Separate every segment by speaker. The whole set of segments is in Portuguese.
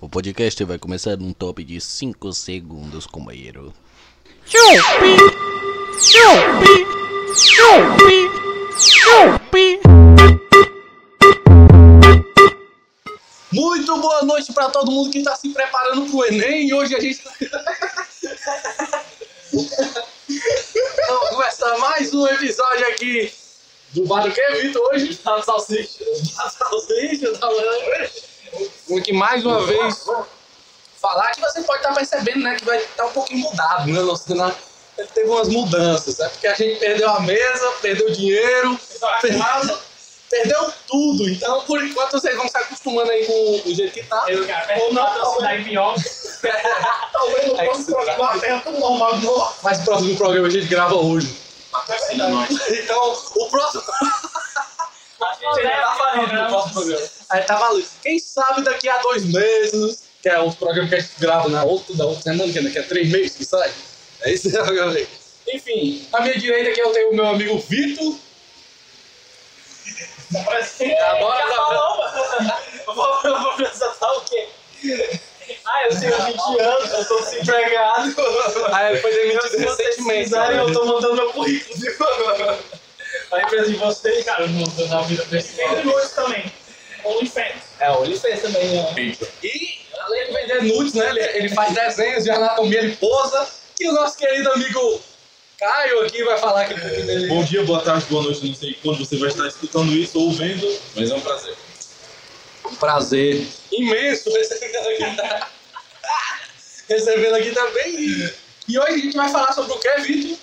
Speaker 1: O podcast vai começar num top de 5 segundos, companheiro.
Speaker 2: Chupi! Chupi! Chupi! Chupi!
Speaker 1: Muito boa noite pra todo mundo que tá se preparando pro Enem. E hoje a gente. Vamos começar mais um episódio aqui do Bar do que, Vitor? Hoje?
Speaker 3: Tá salsicha.
Speaker 1: A salsicha, tá falando. que mais uma vez falar que você pode estar percebendo, né, que vai estar um pouquinho mudado, né? Nosso cenário teve umas mudanças, né? Porque a gente perdeu a mesa, perdeu dinheiro, perdeu, perdeu tudo. Então, por enquanto, vocês vão se acostumando aí com o jeito que tá.
Speaker 3: Eu, cara,
Speaker 1: Ou não,
Speaker 3: em pior.
Speaker 1: Talvez no próximo programa a terra tudo normal. Mas o próximo programa a gente grava hoje. Então, o próximo.
Speaker 3: A gente ainda tá falando no próximo programa.
Speaker 1: Aí tá valendo. Quem sabe daqui a dois meses, que é o programa que a gente grava na outra, da outra semana, que daqui a três meses que sai. É isso aí, Enfim, à minha direita aqui eu tenho o meu amigo Vitor. Agora
Speaker 3: Já
Speaker 1: tá-.
Speaker 3: Eu vou, eu vou apresentar o quê? Ah, eu tenho 20 anos, eu tô desempregado.
Speaker 1: Aí ele foi demitido recentemente. né?
Speaker 3: eu tô mandando meu currículo. A empresa de vocês, cara, montando a vida desse Tem nudes também. OnlyFans.
Speaker 1: É, o Olifes também, né? E, além de vender nudes, né? Ele, ele faz desenhos de anatomia, ele posa. E o nosso querido amigo Caio aqui vai falar que dele.
Speaker 4: Bom dia, boa tarde, boa noite, não sei quando você vai estar escutando isso ou vendo, mas é um prazer.
Speaker 1: Um prazer imenso recebê-lo aqui. recebê-lo aqui também. E hoje a gente vai falar sobre o que, Vitor?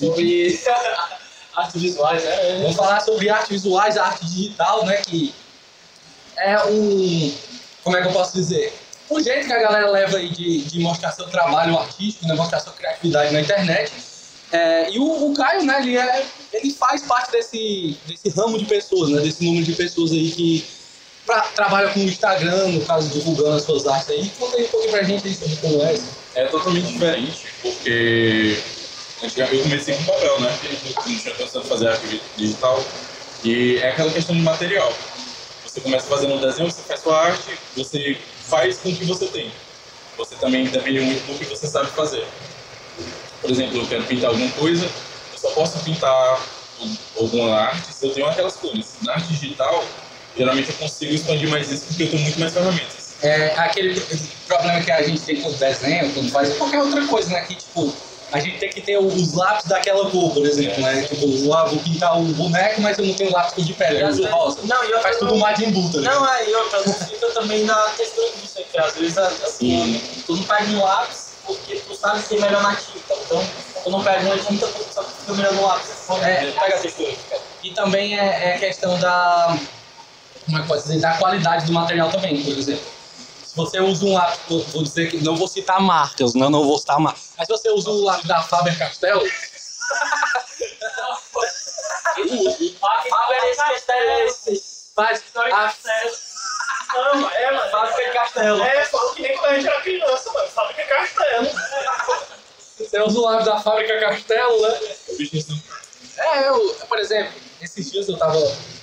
Speaker 3: Sobre artes visuais, né?
Speaker 1: Vamos falar sobre artes visuais, arte digital, né? Que é um. Como é que eu posso dizer? O jeito que a galera leva aí de, de mostrar seu trabalho artístico, né? mostrar sua criatividade na internet. É, e o, o Caio, né, ele, é, ele faz parte desse, desse ramo de pessoas, né? Desse número de pessoas aí que pra, trabalha com o Instagram, no caso, divulgando as suas artes aí. Conta aí um pouquinho pra gente aí sobre como é isso.
Speaker 4: É totalmente diferente, porque eu comecei com papel, né? Não tinha pensado em fazer arte digital. E é aquela questão de material. Você começa fazendo um desenho, você faz sua arte, você faz com o que você tem. Você também depende muito do que você sabe fazer. Por exemplo, eu quero pintar alguma coisa, eu só posso pintar alguma arte se eu tenho aquelas cores. Na arte digital, geralmente eu consigo expandir mais isso porque eu tenho muito mais ferramentas.
Speaker 1: É aquele problema que a gente tem com o desenho, quando faz qualquer outra coisa, né? Que tipo, a gente tem que ter os lápis daquela cor, por exemplo, né? Tipo, ah, vou pintar o boneco, mas eu não tenho lápis de pele, eu uso rosa.
Speaker 3: Não, e outra
Speaker 1: Faz tudo Majin Buu, tá ligado?
Speaker 3: Não, é, e outra, fica também na textura disso aí, que às vezes, assim, tu não pega um lápis porque tu sabe ser melhor na tinta. Então, tu não pega uma tinta porque tu sabe que fica melhor no lápis.
Speaker 1: É.
Speaker 3: pega a textura. cara.
Speaker 1: E também é, é questão da. Como é que pode dizer? Da qualidade do material também, por exemplo. Se você usa um lápis, vou vou dizer que não vou citar marcas, não, não vou citar marcas. Mas se você usa o lápis da Faber Castell,
Speaker 3: é
Speaker 1: faz. A,
Speaker 3: Não, é, mano. Fábrica de castelo. É, falou que nem quando a gente era criança, mano. Fábrica de castelo.
Speaker 1: você usa o lápis da Fábrica Castelo, né?
Speaker 4: Vejo isso
Speaker 1: É, eu, por exemplo, esses dias eu tava.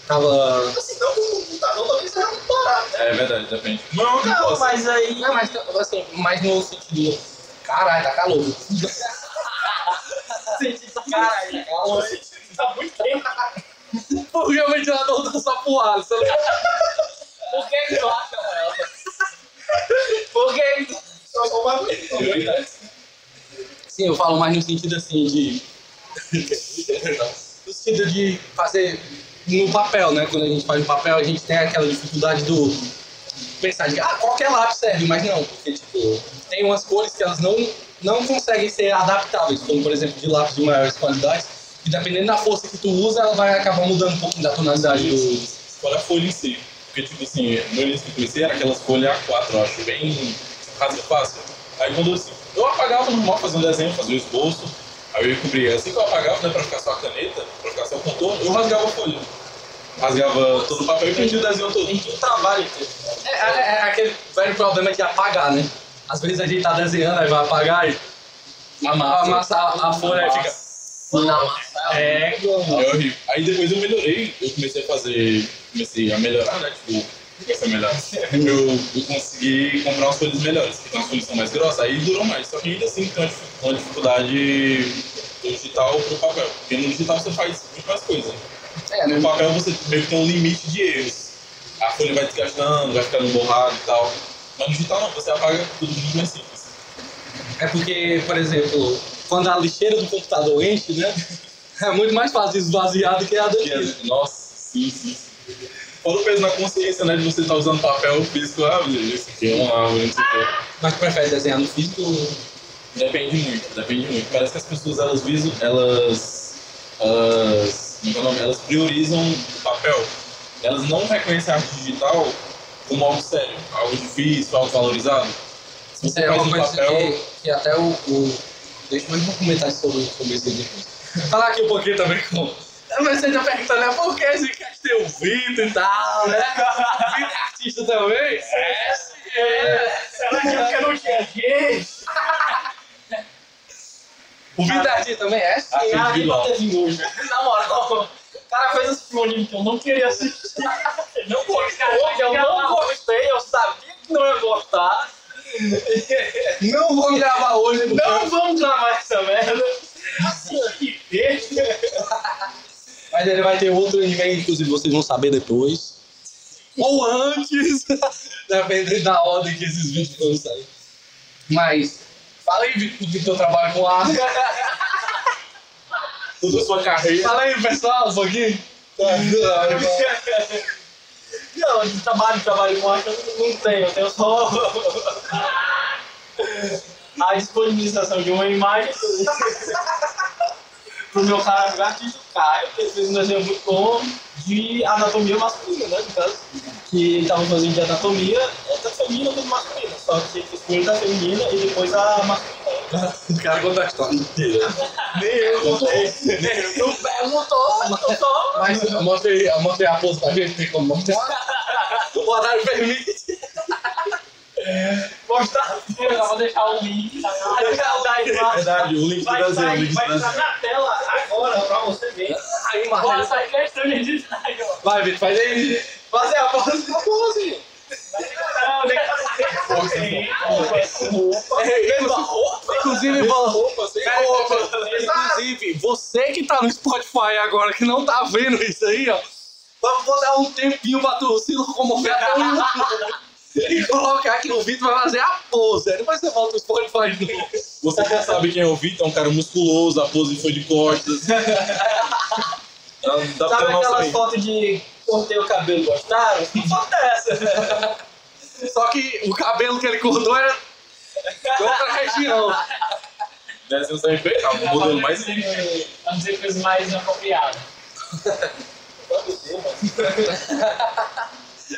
Speaker 1: tava.
Speaker 3: Assim, não com o computador também será muito barato.
Speaker 4: É verdade, depende. Não, não,
Speaker 3: Não,
Speaker 4: posso.
Speaker 3: mas aí...
Speaker 1: Não, mas assim, mais no sentido. Caralho, tá calor.
Speaker 3: Caralho, calor. Tá muito tempo.
Speaker 1: Porque o ventilador tá só pro ar, você não
Speaker 3: Por que que tu acha, mano? Por que tu... Só com bagulho.
Speaker 4: É.
Speaker 1: Sim, eu falo mais no sentido assim de. no sentido de fazer no papel, né? Quando a gente faz no papel, a gente tem aquela dificuldade do. pensar de, ah, qualquer lápis serve, mas não, porque, tipo, tem umas cores que elas não, não conseguem ser adaptáveis, como, por exemplo, de lápis de maiores qualidades, e dependendo da força que tu usa, ela vai acabar mudando um pouco da tonalidade do.
Speaker 4: Fora a folha em si. Porque, tipo assim, no início que eu comecei era aquelas folhas A4, eu acho bem rasga fácil. Aí quando assim, eu apagava normal, fazia um desenho, fazia um esboço, aí eu cobria. Assim que eu apagava, né, pra ficar só a caneta, pra ficar só o contorno, eu rasgava a folha. Rasgava todo o papel e prendia o desenho todo.
Speaker 3: Tem que trabalho inteiro.
Speaker 1: É, é- é aquele velho problema de apagar, né? Às vezes a gente tá desenhando, aí vai apagar e
Speaker 4: Amassa.
Speaker 1: amassa a, a folha e fica.
Speaker 3: É,
Speaker 4: É horrível. Aí depois eu melhorei, eu comecei a fazer, comecei a melhorar, né, tipo, Melhor. Eu, consegui comprar umas folhas melhores, que tem umas folhas mais grossas, aí durou mais. Só que ainda assim tem uma dif- uma dificuldade do digital pro papel. Porque no digital você faz muito mais coisa.
Speaker 1: É, né?
Speaker 4: No papel você meio que tem um limite de erros. A folha vai desgastando, vai ficando borrado e tal. Mas no digital não, você apaga tudo muito mais simples.
Speaker 1: É porque, por exemplo, quando a lixeira do computador enche, né? É muito mais fácil esvaziar do que a
Speaker 4: é- Nossa, sim, sim. sim. Fora o peso na consciência, né? De você estar usando papel físico, ah, isso aqui é uma árvore, não sei o quê.
Speaker 1: Mas tu prefere desenhar no físico?
Speaker 4: Depende muito, depende muito. Parece que as pessoas, elas visam, elas, elas, é é nome? elas priorizam o papel. Elas não reconhecem a arte digital como algo sério, algo difícil, algo valorizado. Se
Speaker 1: Isso
Speaker 4: você
Speaker 1: é
Speaker 4: faz
Speaker 1: uma
Speaker 4: um
Speaker 1: coisa
Speaker 4: papel,
Speaker 1: que, que até o, o... Deixa eu comentário sobre, sobre isso depois. Falar aqui um pouquinho também com... Mas você tá perguntando, né? Por que esse cast tem o Vitor e tal, né? Vitor é artista também? É, sim. É.
Speaker 3: Será que é porque não tinha gente?
Speaker 1: O Vitor é artista também? É, sim.
Speaker 4: Ah,
Speaker 3: ter vindo hoje. Na moral, o cara fez esse filme que eu não queria assistir. Não gostou, que eu não gostei, eu sabia que não ia gostar.
Speaker 1: Não vamos gravar hoje.
Speaker 3: Não vamos gravar
Speaker 1: ele vai ter outro anime, inclusive vocês vão saber depois. Ou antes, dependendo da ordem que esses vídeos vão sair. Mas, fala aí, Vitor, do teu trabalho com arte.
Speaker 4: toda sua carreira.
Speaker 1: Fala aí, pessoal, um pouquinho.
Speaker 3: Não, de trabalho, trabalho com arte eu não tenho, eu tenho só a disponibilização de uma imagem pro meu cara artista Caio, que fez um desenho muito bom de anatomia masculina, né, no caso. Que ele tava fazendo de anatomia, é tanto feminina quanto masculina, só que ele fez primeiro da feminina e depois a masculina.
Speaker 1: O cara conta a história inteira.
Speaker 3: Nem eu contei. Não perguntou, então só.
Speaker 1: Mas eu mostrei, eu mostrei a pose pra gente, tem como mostrar. O horário permite.
Speaker 3: Mostrar. Eu vou deixar o link da imagem.
Speaker 4: Verdade, o link do
Speaker 3: Vai
Speaker 4: desenho, o
Speaker 3: sair,
Speaker 4: link do
Speaker 3: vai estar
Speaker 4: desenho.
Speaker 3: na tela agora pra você ver.
Speaker 1: Aí,
Speaker 3: Bora
Speaker 1: Marcelo.
Speaker 3: sair questão de editar, ó.
Speaker 1: Vai, Vitor, faz aí. Fazer a pose. A pose.
Speaker 3: Não, tem que fazer roupa.
Speaker 1: Mesma roupa? Inclusive, vou-
Speaker 4: Roupa, sem roupa.
Speaker 1: Inclusive, você que tá no Spotify agora, que não tá vendo isso aí, ó. Vou vou dar um tempinho pra tu se locomover até o YouTube. E colocar que o Vitor vai fazer a pose. Aí Depois você volta pro Spotify de novo.
Speaker 4: Você já sabe quem é o Vitor, é um cara musculoso, a pose foi de costas. Dá,
Speaker 3: Sabe aquelas fotos de cortei o cabelo, gostaram? Que foto é essa?
Speaker 1: Só que o cabelo que ele cortou era de outra região.
Speaker 4: Desenho sem feito, é o modelo mais
Speaker 3: Vamos dizer coisas mais apropriadas.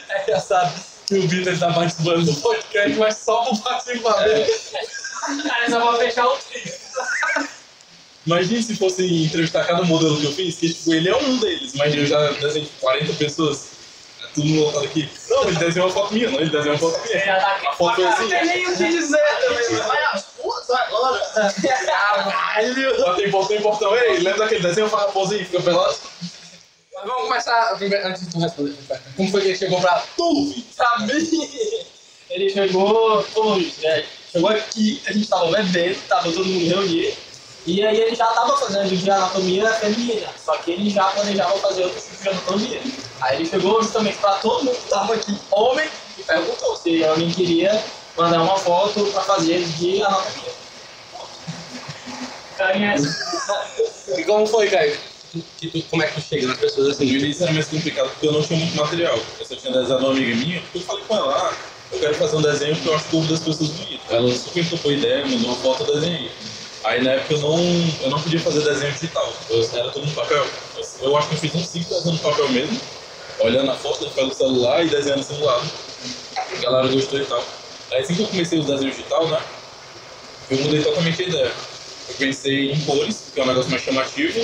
Speaker 1: É engraçado que o Vitor tá participando do podcast, mas só por participar dele.
Speaker 3: Cara, só vou fechar o trio.
Speaker 4: Imagina se fosse entrevistar cada modelo que eu fiz, que tipo, ele é um deles, mas eu já desenhei tipo, 40 pessoas. É tudo lotado aqui. Não, ele desenhou uma foto minha, não, ele desenhou uma foto minha.
Speaker 3: Já tá aqui.
Speaker 4: A foto
Speaker 3: Não
Speaker 4: assim.
Speaker 3: tem nem o que dizer também. Vai às putas agora.
Speaker 1: Caralho!
Speaker 4: Portão em portão. Ei, lembra daquele desenho? Faz a pose aí, fica pelado.
Speaker 1: Mas vamos começar antes de tu responder. Como foi que ele chegou pra tu?
Speaker 3: Pra mim, ele chegou, pô, é, chegou aqui, a gente tava bebendo, tava todo mundo reunido. E aí ele já tava fazendo de anatomia feminina, só que ele já planejava fazer outro tipo de anatomia. Aí ele chegou justamente pra todo mundo que tava aqui, homem, e perguntou se alguém queria mandar uma foto pra fazer de anatomia.
Speaker 1: E como foi, Caio? Que tu- como é que tu chega nas pessoas
Speaker 4: No
Speaker 1: assim?
Speaker 4: início era mais complicado porque eu não tinha muito material. Eu só tinha desenhado uma amiga minha, eu falei com ela, ah, eu quero fazer um desenho porque eu acho o das pessoas bonito. Ela super topou a ideia, mandou uma foto, eu desenhei. Aí na época eu não, eu não podia fazer desenho digital, eu, era tudo no papel. Eu, eu acho que eu fiz uns 5 desenhos no papel mesmo, olhando a foto pelo celular e desenhando do lado. A galera gostou e tal. Aí assim que eu comecei os desenhos digital, né, eu mudei totalmente a ideia. Eu pensei em cores, que é um negócio mais chamativo,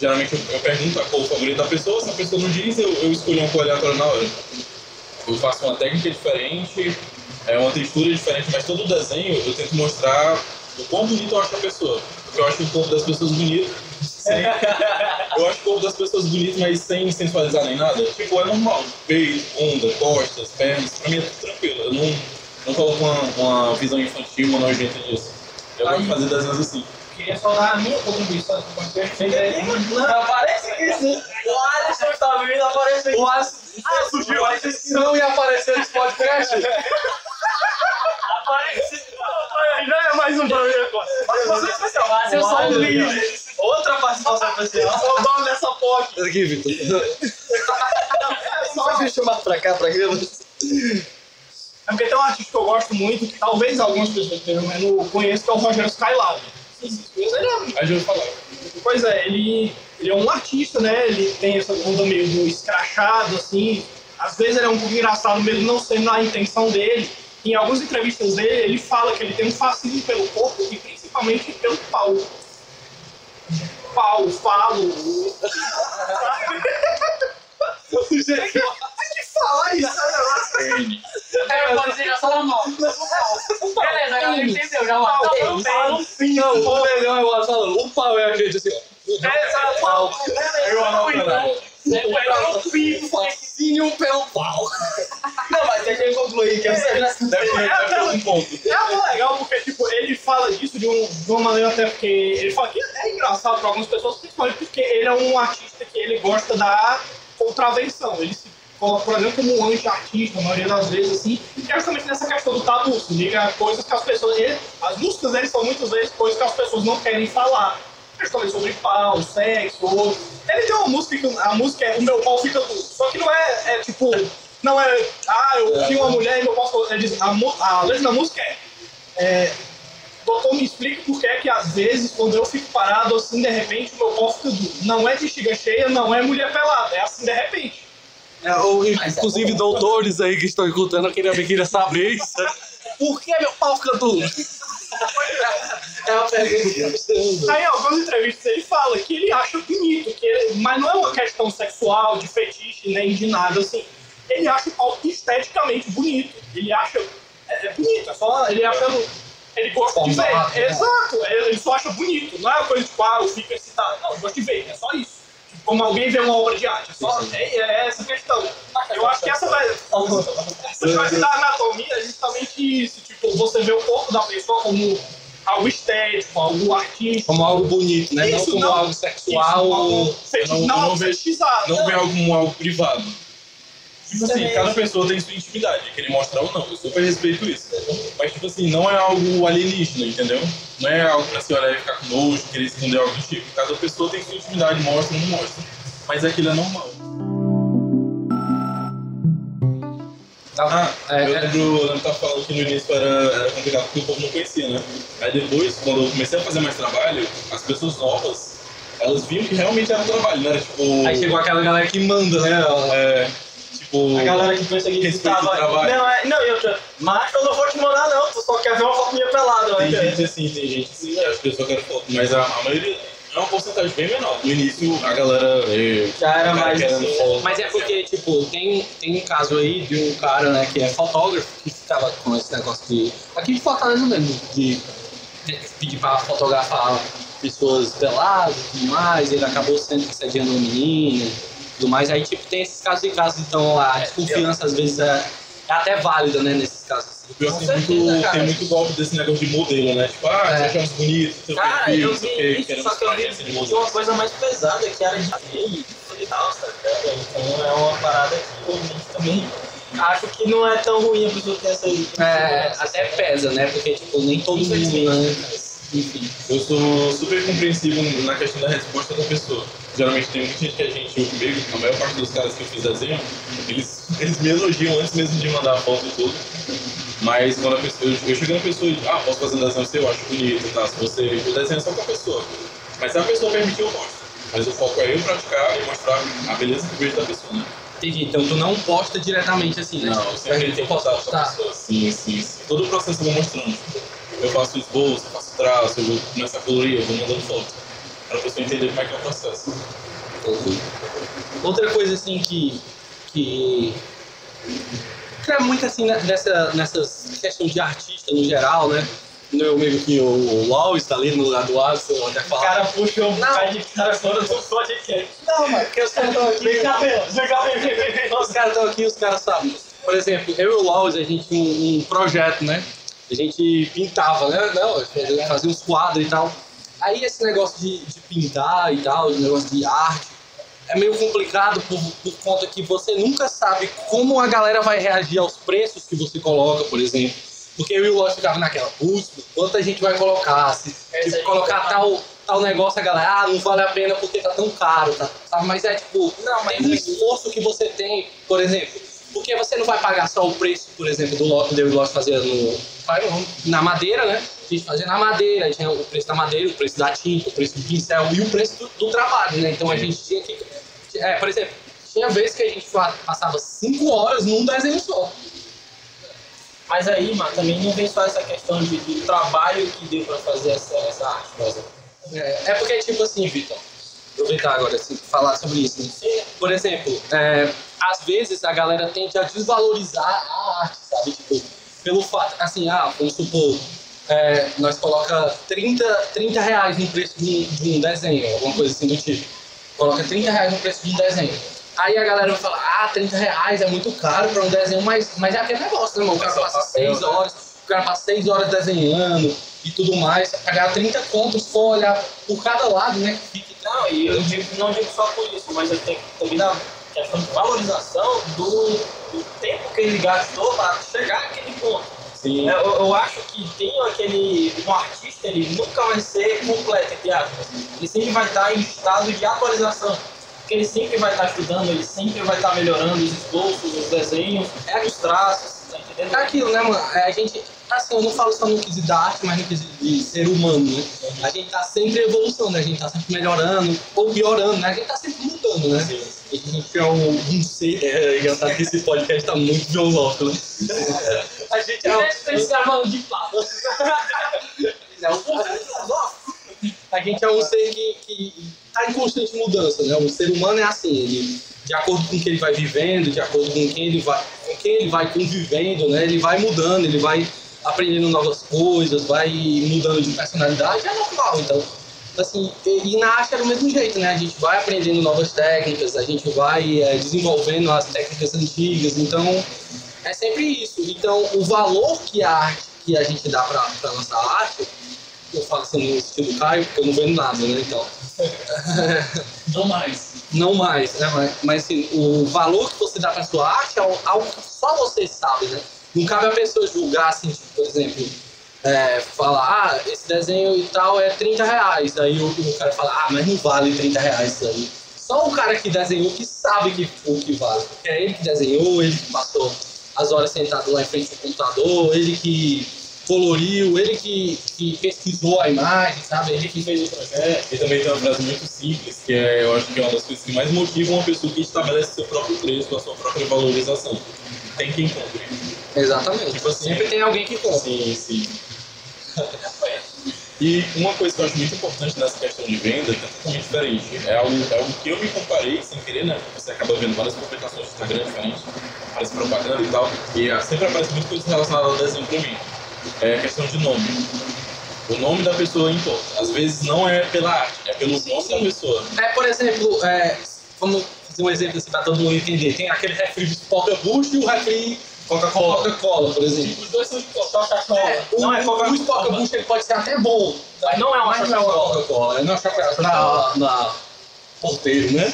Speaker 4: Geralmente eu, eu pergunto a cor favorita da pessoa, se a pessoa não diz, eu, eu escolho uma cor aleatória na hora. Eu faço uma técnica diferente, é uma textura diferente, mas todo o desenho eu tento mostrar o quão bonito eu acho a pessoa. Porque eu acho o corpo das pessoas bonito sem. Eu acho o corpo das pessoas bonito, mas sem sensualizar nem nada. Tipo, é normal. Peito, bunda, costas, pernas. Pra mim é tudo tranquilo. Eu não, não coloco uma, uma visão infantil, uma nojenta disso. Eu gosto de fazer desenhos assim.
Speaker 5: Queria só dar a minha contribuição com o podcast. Não, aparece aqui. O Alisson está vindo, aparece aqui.
Speaker 1: O Alisson
Speaker 5: Ah,
Speaker 1: surgiu não ia aparecer nesse podcast.
Speaker 5: Aparece. Já é mais um problema. Participação especial.
Speaker 1: Eu sou um livro.
Speaker 5: Outra participação especial. Sou o dono dessa.
Speaker 1: Aqui, Vitor.
Speaker 5: Só me chamar pra cá, pra aquilo. É porque tem um artista que eu gosto muito, que talvez algumas pessoas pelo menos conheçam, que é o Rogério Skylab. Ele é
Speaker 4: falar.
Speaker 5: Pois é, ele, ele é um artista, né? Ele tem essa onda meio do escrachado, assim. Às vezes ele é um pouco engraçado, mesmo não sendo a intenção dele. Em algumas entrevistas dele, ele fala que ele tem um fascínio pelo corpo e principalmente pelo pau. Pau, falo. falar isso, né?
Speaker 6: É, pode ser já só na mão. Beleza, agora ele entendeu, já
Speaker 5: Pau,
Speaker 6: vai.
Speaker 5: pau, pau,
Speaker 1: Não, o melhor é o falando. O pau é a gente assim.
Speaker 5: Essa pau.
Speaker 4: Eu anoto não.
Speaker 1: Fascínio pelo pau.
Speaker 5: Não, mas deixa eu concluir, que eu sei.
Speaker 4: Ter deve um ponto.
Speaker 5: É até legal porque, tipo, ele fala disso de, um- de uma maneira até porque... Ele fala que é engraçado pra algumas pessoas, principalmente porque ele é um artista que ele gosta da contravenção. Ele se por exemplo, como um anti-artista, a maioria das vezes, assim, e é justamente nessa questão do tabu, se liga, coisas que as pessoas... ele- as músicas dele são muitas vezes coisas que as pessoas não querem falar. Principalmente sobre pau, sexo, ou... Ele tem uma música que a música é O Meu Pau Fica Duro, só que não é, é tipo... Não é, ah, eu vi uma mulher e meu pau ficou... Ele diz, a, mu- a letra da música é... é Doutor, me explica por que é que às vezes, quando eu fico parado assim, de repente, o meu pau fica duro. Não é bexiga cheia, não é mulher pelada, é assim de repente.
Speaker 1: É, ou, inclusive, doutores aí que estão escutando, eu queria ver, queria saber isso. Por que meu pau fica duro? É uma pergunta.
Speaker 5: Aí, em algumas entrevistas, ele fala que ele acha bonito, que ele- mas não é uma questão sexual, de fetiche, nem de nada, assim. Ele acha o pau esteticamente bonito. Ele acha. É, é bonito, é só. Ele acha. Ele gosta de ver.
Speaker 1: né?
Speaker 5: Exato, ele só acha bonito. Não é uma coisa tipo, ah, eu fico excitado. Não, eu gosto de ver, é só isso. Como alguém vê uma obra de arte. É, só, é, é essa questão. Eu acho que essa vai. Essa parte da anatomia é justamente isso. Tipo, você vê o corpo da pessoa como algo estético, algo artístico.
Speaker 1: Como algo bonito, né?
Speaker 5: Isso,
Speaker 1: não como
Speaker 5: não.
Speaker 1: algo sexual.
Speaker 5: Isso, algo
Speaker 4: Eu
Speaker 5: feti-
Speaker 4: não-
Speaker 5: não,
Speaker 4: não
Speaker 5: algo.
Speaker 4: Não vê algo como algo privado. Tipo assim, cada pessoa tem sua intimidade, querer mostrar ou não. Eu super respeito isso. Mas, tipo assim, não é algo alienígena, entendeu? Não é algo pra se olhar e ficar com nojo, querer esconder algo do tipo. Cada pessoa tem sua intimidade, mostra ou não mostra. Mas aquilo é normal. Ah,
Speaker 1: É,
Speaker 4: eu lembro, eu lembro que tava falando que no início era, era complicado porque o povo não conhecia, né? Aí depois, quando eu comecei a fazer mais trabalho, as pessoas novas, elas viam que realmente era um trabalho, era tipo.
Speaker 1: Aí chegou aquela galera que manda, né?
Speaker 4: É, tipo.
Speaker 5: A galera que pensa que
Speaker 4: Respeito
Speaker 5: tava...
Speaker 4: o trabalho.
Speaker 5: Não, é, não, e outra, macho eu não vou te mandar não, tu só quer ver uma foto minha pelada,
Speaker 4: Tem
Speaker 5: né?
Speaker 4: gente assim, tem gente assim, as pessoas querem foto, mas a, a maioria é uma porcentagem bem menor. No início, a galera.
Speaker 5: Já era mais
Speaker 4: foto.
Speaker 1: Mas é porque, tipo, tem, tem um caso aí de um cara, né, que é fotógrafo, que ficava com esse negócio de. Aqui de Fortaleza mesmo, de, de pedir pra fotografar pessoas peladas e tudo mais, ele acabou sendo assediando uma menina tudo mais. Aí, tipo, tem esses casos e casos, então a desconfiança às vezes é, é até válida, né, nesses casos.
Speaker 4: O pior é que
Speaker 5: Com
Speaker 4: tem
Speaker 5: certeza,
Speaker 4: muito,
Speaker 5: cara.
Speaker 4: tem muito golpe desse negócio de modelo, né? Tipo, ah,
Speaker 1: É.
Speaker 4: achamos bonito, seu
Speaker 5: Cara,
Speaker 4: perfil,
Speaker 5: eu vi isso,
Speaker 4: querendo
Speaker 5: só que eu vi
Speaker 4: de modelo.
Speaker 5: uma coisa mais pesada, que era de gay e tal, sabe? Então é uma parada que eu também acho que não é tão ruim a pessoa ter essa...
Speaker 1: É, até pesa, né, porque, tipo, nem todo mundo, né, enfim.
Speaker 4: Eu sou super compreensivo na questão da resposta da pessoa. Geralmente tem muita gente que a gente ouve comigo, a maior parte dos caras que eu fiz desenho, eles, eles me elogiam antes mesmo de mandar a foto e tudo. Mas quando a pessoa, eu, chego na pessoa e digo, ah, posso fazer um desenho seu, eu acho bonito, tá? Se você, o desenho é só com a pessoa. Mas se a pessoa permitir, eu mostro. Mas o foco é eu praticar e mostrar a beleza que eu vejo da pessoa, né?
Speaker 1: Entendi, então tu não posta diretamente assim, né?
Speaker 4: Não, sempre
Speaker 1: posta
Speaker 4: postar com a pessoa. Sim, sim, sim. Todo o processo eu vou mostrando. Eu faço esboço, eu faço traço, eu vou começar a colorir, eu vou mandando foto. Pra pessoa entender como é que é o processo.
Speaker 1: Outra coisa assim que. que. que é muito assim né, nessa, nessas questões de artista no geral, né? meu amigo aqui, o, o Lau, está ali no lugar do Alisson, até
Speaker 3: O
Speaker 1: falar.
Speaker 3: cara puxou um bocado de cara fora do podcast.
Speaker 1: Não, mas porque os caras estão aqui.
Speaker 3: Vem cá. Vem cá, vem, vem, vem.
Speaker 1: Os caras estão aqui, os caras sabem. Por exemplo, eu e o Laus, a gente tinha um, um projeto, né? A gente pintava, né? Não, fazia uns quadros e tal. Aí esse negócio de, de pintar e tal, esse negócio de arte, é meio complicado por, por conta que você nunca sabe como a galera vai reagir aos preços que você coloca, por exemplo. Porque eu e o Laus ficava naquela, putz, quanto a gente vai colocar? Se tipo, colocar
Speaker 3: tá-
Speaker 1: tal, tal negócio, a galera, ah, não vale a pena porque tá tão caro, tá? sabe? Mas é tipo,
Speaker 3: Não, mas
Speaker 1: tem um esforço que você tem, por exemplo, porque você não vai pagar só o preço, por exemplo, do lote que o David fazia no, qual era o nome? na madeira, né? A gente fazia na madeira, tinha o preço da madeira, o preço da tinta, o preço do pincel e o preço do, do trabalho, né? Então a gente tinha que. É, por exemplo, tinha vezes que a gente passava cinco horas num desenho só.
Speaker 3: Mas aí, mano, também não vem só essa questão de, do trabalho que deu pra fazer essa, essa arte, por exemplo.
Speaker 1: É, é porque, tipo assim, Vitor, aproveitar agora, assim, falar sobre isso. Né? Por exemplo, é, às vezes a galera tende a desvalorizar a arte, sabe? Tipo, pelo fato, assim, ah, vamos supor, é, nós coloca 30, 30 reais no preço de um, de um desenho, alguma coisa assim do tipo. Coloca 30 reais no preço de um desenho. Aí a galera vai falar, ah, 30 reais é muito caro para um desenho, mas, mas é aquele negócio, né, irmão? O cara passa
Speaker 4: papel,
Speaker 1: 6
Speaker 4: né?
Speaker 1: horas, o cara passa 6 horas desenhando e tudo mais, pagar 30 contos for olhar por cada lado, né? Que
Speaker 3: Não, e eu digo, não digo só por isso, mas eu tenho também da questão de valorização do, do tempo que ele gastou para chegar àquele ponto.
Speaker 4: Sim.
Speaker 3: É, Eu, eu acho que tem aquele. Um artista, ele nunca vai ser completo, entre aspas. Ele sempre vai estar em estado de atualização. Porque ele sempre vai estar estudando, ele sempre vai estar melhorando os esboços, os desenhos, os traços, tá entendendo?
Speaker 1: É aquilo, né, mano? É, a gente, assim, eu não falo só no quesito da arte, mas no quesito de ser humano, né? A gente tá sempre em evolução, né? A gente tá sempre melhorando ou piorando, né? A gente tá sempre mudando, né?
Speaker 4: Sim.
Speaker 1: A gente é um, um ser. É engraçado que esse podcast tá muito filosófico, né? A gente é um.
Speaker 6: Eles estavam de plata.
Speaker 1: É A gente é um ser que, que tá em constante mudança, né? O ser humano é assim, ele, de acordo com o que ele vai vivendo, de acordo com quem ele vai, com quem ele vai convivendo, né? Ele vai mudando, ele vai aprendendo novas coisas, vai mudando de personalidade, é normal, então. Assim, e, e na arte é do mesmo jeito, né? A gente vai aprendendo novas técnicas, a gente vai é, desenvolvendo as técnicas antigas, então é sempre isso. Então, o valor que a arte, que a gente dá para nossa arte, eu falo assim no estilo Caio, porque eu não vendo nada, né? Então,
Speaker 6: Não mais.
Speaker 1: não mais, né? Mas, mas assim, o valor que você dá para sua arte é algo- algo que só você sabe, né? Não cabe a pessoa julgar, assim, tipo, por exemplo, é, falar, ah, esse desenho e tal é 30 reais. Aí o, o cara fala, ah, mas não vale 30 reais isso aí. Só o cara que desenhou que sabe que, o que vale. Porque é ele que desenhou, ele que passou as horas sentado lá em frente ao computador, ele que coloriu, ele que, que pesquisou a imagem, sabe? Ele que fez o projeto.
Speaker 4: E também tem uma frase muito simples, que é, eu acho que é uma das coisas que mais motivam uma pessoa que estabelece seu próprio preço, a sua própria valorização. Tem quem compre.
Speaker 1: Exatamente.
Speaker 4: Tipo assim,
Speaker 1: Sempre tem alguém que compra.
Speaker 4: Sim, sim. E uma coisa que eu acho muito importante nessa questão de venda, que é totalmente diferente, é algo, é algo que eu me comparei sem querer, né? Porque você acaba vendo várias publicações do Instagram diferentes, várias propaganda e tal, e ah, sempre aparece muita coisa relacionada ao desenho pra mim. É a questão de nome. O nome da pessoa importa. Às vezes não é pela arte, é pelo
Speaker 1: Sim,
Speaker 4: nome
Speaker 1: sim.
Speaker 4: da pessoa.
Speaker 1: É, por exemplo, é, vamos fazer um exemplo assim para todo mundo entender. Tem aquele refri de Poca Bush e o refri
Speaker 3: Coca-Cola.
Speaker 1: Coca-Cola, por exemplo.
Speaker 3: Os dois são de Coca-Cola.
Speaker 1: É, o,
Speaker 3: não é
Speaker 1: o
Speaker 3: Coca-Cola.
Speaker 1: Bush ele pode ser até bom,
Speaker 3: Mas não é
Speaker 1: não é uma
Speaker 3: Coca-Cola.
Speaker 1: Não é chocolate na, na porteiro, né?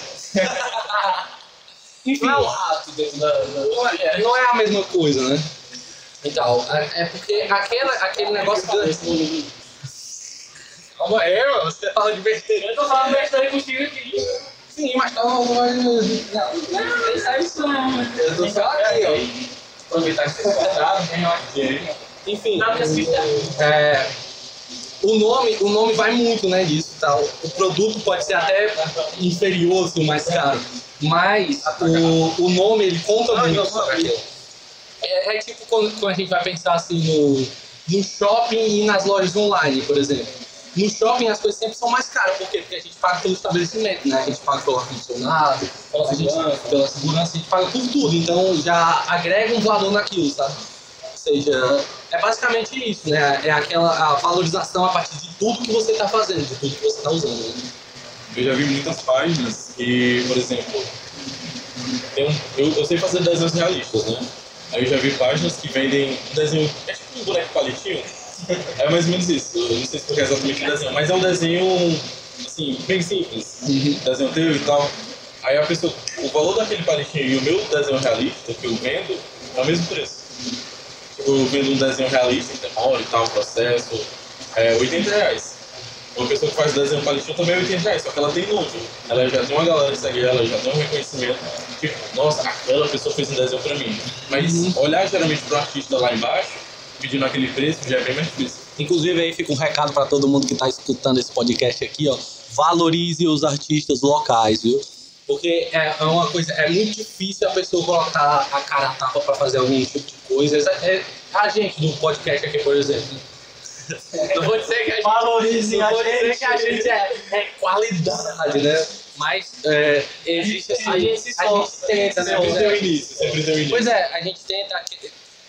Speaker 1: Enfim,
Speaker 3: Não é um rato dentro da... da-
Speaker 1: não é, não é a mesma coisa, né? Então, é, é porque aquele, aquele negócio... Do... Calma aí, mano, você fala de besteira.
Speaker 6: Eu tô falando besteira contigo aqui.
Speaker 1: Sim, mas tá... Não, não, não,
Speaker 6: Não, isso não.
Speaker 1: eu tô só aqui, ó.
Speaker 3: Tem aqui.
Speaker 1: Enfim,
Speaker 6: Dá pra explicar.
Speaker 1: é, o nome, o nome vai muito, né, disso, tal. O produto pode ser até inferior, assim, mais caro, mas o, o nome ele conta muito. sabe? É, é tipo quando, quando a gente vai pensar assim no, no shopping e nas lojas online, por exemplo. No shopping as coisas sempre são mais caras, por quê? Porque a gente paga pelo estabelecimento, né? A gente paga pelo ar-condicionado, a gente, pela segurança, a gente paga por tudo, então já agrega um valor naquilo, sabe? seja, é basicamente isso, né? É aquela a valorização a partir de tudo que você está fazendo, de tudo que você está usando. Né?
Speaker 4: Eu já vi muitas páginas que, por exemplo, tem um- eu, eu sei fazer desenhos realistas, né? Aí eu já vi páginas que vendem um desenho, é tipo um boneco palitinho. É mais ou menos isso. Eu não sei se quer exatamente o desenho, mas é um desenho, assim, bem simples. Desenho teu e tal. Aí a pessoa, o valor daquele palitinho e o meu desenho realista que eu vendo é o mesmo preço. Tipo, eu vendo um desenho realista, que demora e tal, processo, é 80 reais. Uma pessoa que faz desenho palitinho também é 80 reais, só que ela tem número. Ela já tem uma galera que segue ela, já tem um reconhecimento. Tipo, nossa, aquela pessoa fez um desenho pra mim. Mas olhar geralmente pro artista lá embaixo, pedindo aquele preço, já é bem mais difícil.
Speaker 1: Inclusive aí fica um recado para todo mundo que está escutando esse podcast aqui, ó. Valorize os artistas locais, viu? Porque é é uma coisa, é muito difícil a pessoa colocar a cara a tapa para fazer algum tipo de coisa. É- a gente do podcast aqui, por exemplo. Não vou dizer que a gente,
Speaker 3: Valorizem
Speaker 1: não
Speaker 3: a
Speaker 1: vou dizer
Speaker 3: gente.
Speaker 1: que a gente é, é qualidade, né? Mas é, existe assim,
Speaker 3: A gente
Speaker 1: a gente tenta, né?
Speaker 4: Sempre
Speaker 1: é-
Speaker 4: início, sempre o início.
Speaker 1: Pois é, a gente tenta.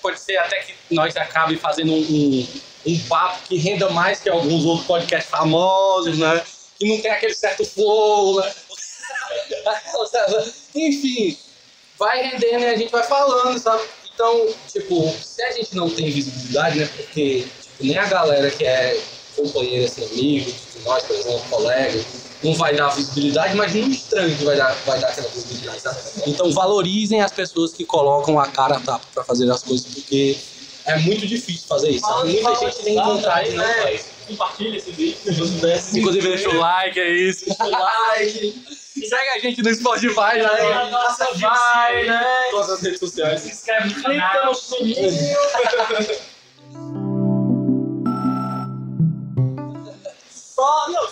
Speaker 1: Pode ser até que nós acabe fazendo um, um, um papo que renda mais que alguns outros podcasts famosos, né? Que não tem aquele certo flow, né? Enfim, vai rendendo e a gente vai falando, sabe? Então, tipo, se a gente não tem visibilidade, né? Porque tipo, nem a galera que é companheiro, assim, amigo, tipo, nós, por exemplo, colega, não vai dar visibilidade, mas nem o estranho que vai dar, vai dar aquela visibilidade, sabe? Então valorizem as pessoas que colocam a cara a tapa pra fazer as coisas, porque é muito difícil fazer isso. sabe? Muita gente tem vontade não faz.
Speaker 3: Compartilha esse vídeo se você puder.
Speaker 1: Inclusive deixa o like, é isso.
Speaker 3: like.
Speaker 1: Segue a gente no Spotify, né?
Speaker 3: a nossa vai, né?
Speaker 4: Todas as redes sociais.
Speaker 6: Se inscreve no
Speaker 3: Clica
Speaker 6: canal.
Speaker 3: no sininho.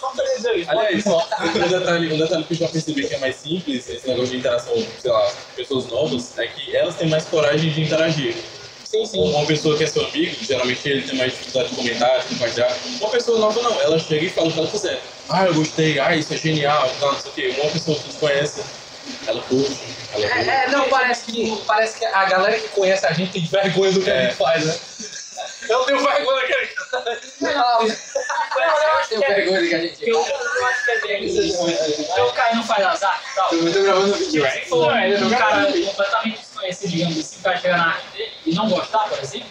Speaker 3: Só, não, só pra dizer isso.
Speaker 4: Aliás, um detalhe, um detalhe que eu já percebi que é mais simples, esse negócio de interação, sei lá, pessoas novas, é que elas têm mais coragem de interagir.
Speaker 1: Sim, sim.
Speaker 4: Uma pessoa que é seu amigo, geralmente ele tem mais dificuldade de comentar, de compartilhar. Uma pessoa nova não, ela chega e fala o que ela quiser. Ah, eu gostei, ah, isso é genial, tal, não sei o quê. Uma pessoa que desconhece, ela curte, ela.
Speaker 1: É, é, não, parece que, parece que a galera que conhece a gente tem vergonha do que a
Speaker 4: É.
Speaker 1: gente faz, né? Eu tenho vergonha daquele cara.
Speaker 6: Eu tenho vergonha que a gente Eu eu acho que é bem o cara não faz azar e tal.
Speaker 2: Eu tô gravando vídeo.
Speaker 6: Se for um cara completamente desconhecido, digamos assim, que vai chegar na arte dele e não gostar, por exemplo,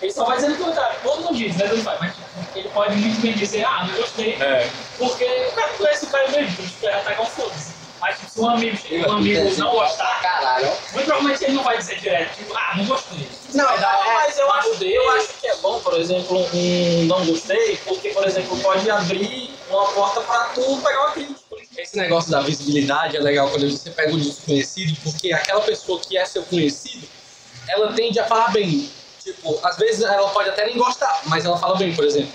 Speaker 6: ele só vai dizer no comentário. Todo mundo diz, né? Ele faz, mas ele pode muito bem dizer, ah, não gostei,
Speaker 4: É,
Speaker 6: porque o cara não conhece o cara mesmo, tipo, ele vai atacar um foda-se. Mas se um amigo, um amigo não gostar,
Speaker 2: Caralho.
Speaker 6: muito provavelmente ele não vai dizer direto, tipo, ah, não gostei.
Speaker 3: Não,
Speaker 6: Vai dar, é,
Speaker 3: mas eu acho, eu acho que é bom, por exemplo, um não gostei, porque, por exemplo, pode abrir uma porta pra tu pegar uma crítica.
Speaker 1: Esse negócio da visibilidade é legal quando você pega o desconhecido, porque aquela pessoa que é seu conhecido, ela tende a falar bem. Tipo, às vezes ela pode até nem gostar, mas ela fala bem, por exemplo.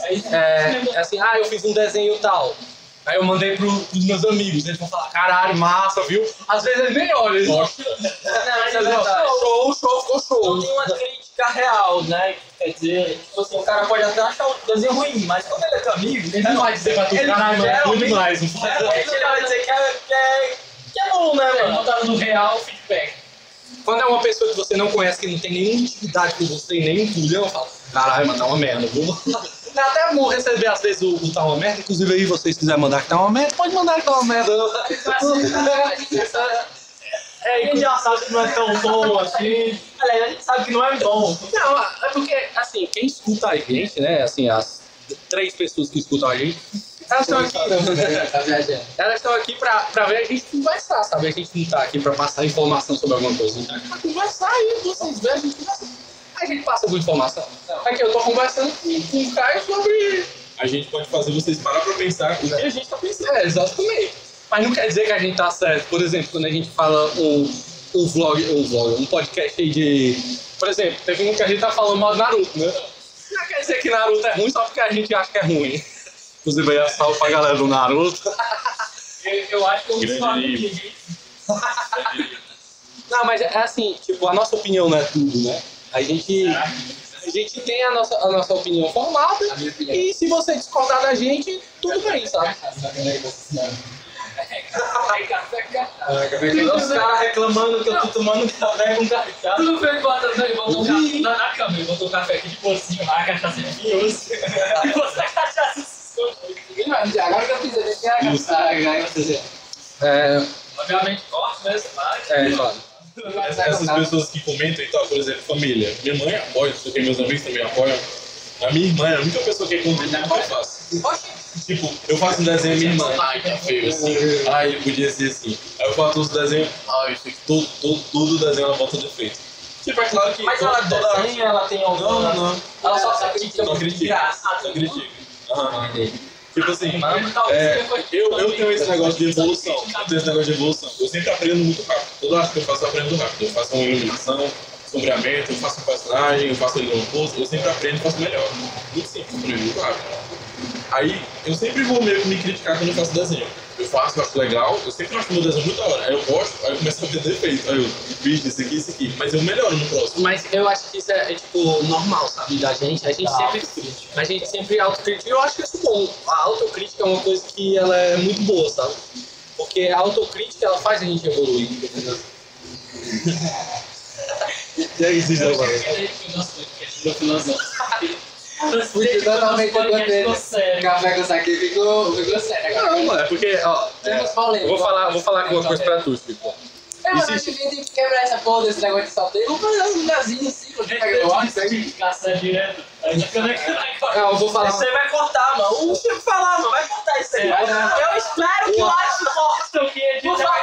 Speaker 6: Aí,
Speaker 1: É, é assim, ah, eu fiz um desenho tal. Aí eu mandei pro, pros meus amigos, eles vão falar, caralho, massa, viu? Às vezes eles nem olham, eles
Speaker 3: Não, isso é verdade.
Speaker 1: show, show, ficou show.
Speaker 3: Não tem uma crítica real, né? Quer dizer, tipo assim, o cara pode até achar o desenho ruim, mas quando ele é teu amigo,
Speaker 1: Ele não vai dizer pra tu, caralho, mano, é ruim demais.
Speaker 3: Ele vai dizer que é, que é, que é bom, né, mano?
Speaker 6: botaram no real feedback.
Speaker 1: Quando é uma pessoa que você não conhece, que não tem nenhuma intimidade com você e nenhum tulhão, fala, caralho, mano, tá uma merda, viu? É até bom receber às vezes o, o tá uma merda, inclusive aí vocês quiserem mandar que tá uma merda, pode mandar que tá uma merda.
Speaker 3: É, a gente já sabe que não é tão bom assim. Aliás, a gente sabe que não é bom.
Speaker 1: Não, é porque, assim, quem escuta a gente, né, assim, as três pessoas que escutam a gente, elas estão aqui, elas estão aqui pra, pra ver a gente conversar, sabe? A gente não tá aqui pra passar informação sobre alguma coisa, a gente tá aqui pra conversar e vocês veem a gente conversar. A gente passa alguma informação. Aqui eu tô conversando com, com o Caio sobre
Speaker 4: a gente pode fazer vocês parar pra pensar o que a gente tá pensando.
Speaker 1: É, exatamente. Mas não quer dizer que a gente tá certo. Por exemplo, quando a gente fala um, um vlog, um vlog, um podcast aí de. Por exemplo, teve um que a gente tá falando mal de Naruto, né? Não quer dizer que Naruto é ruim só porque a gente acha que é ruim. Inclusive aí a salve pra galera do Naruto.
Speaker 6: Eu, eu acho que eu
Speaker 4: Grande
Speaker 6: sou
Speaker 1: Não, mas é assim, tipo, a nossa opinião não é tudo, né? A gente. A gente tem a nossa, a nossa opinião formada e se você discordar da gente, tudo bem, sabe?
Speaker 6: Café.
Speaker 3: Os caras reclamando que eu tô tomando café com cachaça.
Speaker 6: Tu não fez ele bota, botou café na, cama, botou o café aqui de pocinho, a cachaça de vinhoso. E você cachaça se esconde.
Speaker 2: Agora que eu fiz, eu deixei a cachaça.
Speaker 1: É,
Speaker 6: Obviamente, corte, né? Você vai.
Speaker 1: é, claro.
Speaker 4: Essas pessoas que comentam e tal, por exemplo, família. Minha mãe apoia, isso aqui, meus amigos também apoiam. A minha irmã é a única pessoa que que eu faço. Tipo, eu faço um desenho minha irmã, ai, tá feio assim, ai, podia ser assim. Aí eu faço outro desenho, ai, isso aqui, tudo, tudo, tudo o desenho ela bota defeito. Tipo, é claro que.
Speaker 3: Mas ela
Speaker 4: toda
Speaker 3: desenha, ela tem algum...
Speaker 4: Não, não.
Speaker 3: Ela só critica
Speaker 4: Só
Speaker 3: de
Speaker 4: critica.
Speaker 3: graça.
Speaker 4: Só critica. Aham. Tipo assim, é, eu, eu tenho esse negócio de evolução. Eu tenho esse negócio de evolução. Eu sempre aprendo muito rápido. Toda arte que eu faço, eu aprendo rápido. Eu faço uma iluminação, sombreamento, eu faço um personagem, eu faço ele no posto, eu sempre aprendo e faço melhor. Muito simples, muito rápido. Aí, eu sempre vou meio que me criticar quando eu faço desenho. Eu faço, eu acho legal, eu sempre acho desenho muito da hora. Aí eu gosto, aí eu começo a ver defeito. Aí eu, bicho, isso aqui, isso aqui. Mas eu melhoro no próximo.
Speaker 1: Mas eu acho que isso é, é, tipo, normal, sabe, da gente. A gente
Speaker 3: Tá.
Speaker 1: sempre, a gente sempre autocritica. E eu acho isso bom. A autocrítica é uma coisa que ela é muito boa, sabe? Porque a autocrítica, ela faz a gente evoluir. entendeu? E aí, vocês estão falando?
Speaker 2: Fui totalmente contente.
Speaker 6: sério.
Speaker 2: Café com saque ficou, ficou sério.
Speaker 1: Não, mano, é porque, ó, eu vou falar, vou falar uma coisa pra tu, Chico.
Speaker 2: É, mas a gente tem que quebrar essa porra desse negócio de salteiro. Vamos fazer um lugarzinho assim, quando
Speaker 6: Gente,
Speaker 2: pega
Speaker 6: eu
Speaker 2: o
Speaker 6: que caçar direto. Aí fica naquela
Speaker 1: Não, eu vou falar.
Speaker 3: Isso aí vai cortar, mano. O Chico falar, mano. Vai cortar isso aí.
Speaker 6: É.
Speaker 3: Eu espero que o Alisson corte. Por favor.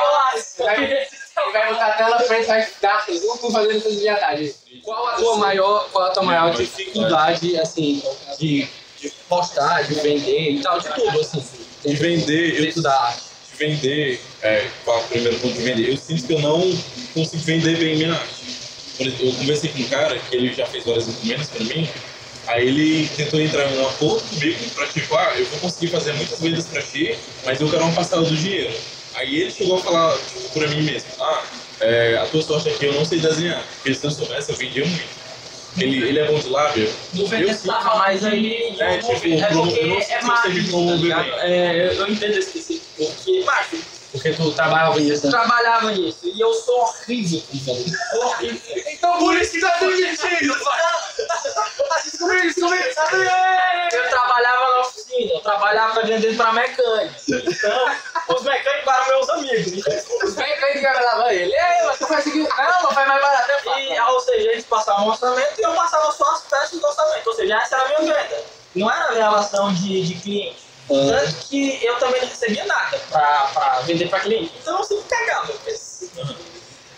Speaker 2: Ele vai botar a tela frente, vai dar por fazendo essas viadagens.
Speaker 1: Qual a tua maior, qual a tua maior dificuldade, assim, de, de postar, de vender e tal, de tudo, assim,
Speaker 4: De vender, eu
Speaker 1: da arte?
Speaker 4: de vender, é, falo primeiro ponto de vender, eu sinto que eu não consigo vender bem minha arte. Eu conversei com um cara que ele já fez várias encomendas pra mim, aí ele tentou entrar em um acordo comigo pra tipo, ah, eu vou conseguir fazer muitas vendas pra ti, mas eu quero uma parcela do dinheiro. Aí ele chegou a falar tipo, pra mim mesmo, ah, é, a tua sorte aqui eu não sei desenhar, porque se eu soubesse eu vendia muito. Ele, ele é bom de lábio, eu sim,
Speaker 6: tá
Speaker 3: Mas aí,
Speaker 4: É,
Speaker 3: eu
Speaker 4: tipo,
Speaker 3: é
Speaker 4: eu não
Speaker 3: porque
Speaker 4: sei
Speaker 3: é
Speaker 4: se você me
Speaker 3: tá
Speaker 4: promover bem.
Speaker 3: É, eu entendo esse princípio, porque, macho,
Speaker 1: Porque tu trabalhava nisso,
Speaker 3: eu
Speaker 1: né?
Speaker 3: trabalhava nisso e eu sou horrível com venda. Horrível.
Speaker 1: Então por isso que tá demitido,
Speaker 3: Eu trabalhava na oficina, eu trabalhava vendendo pra mecânicos. Então, os mecânicos eram meus amigos.
Speaker 2: Os mecânicos vai lavar ele. Ei, mas tu faz isso aqui. Não, mas faz mais barato. É.
Speaker 3: E, ou seja, eles passavam um orçamento e eu passava só as peças do orçamento. Ou seja, essa era a minha venda. Não era a relação de, de cliente. Tanto que eu também não recebia nada pra, pra vender pra cliente. Então eu sempre pensei.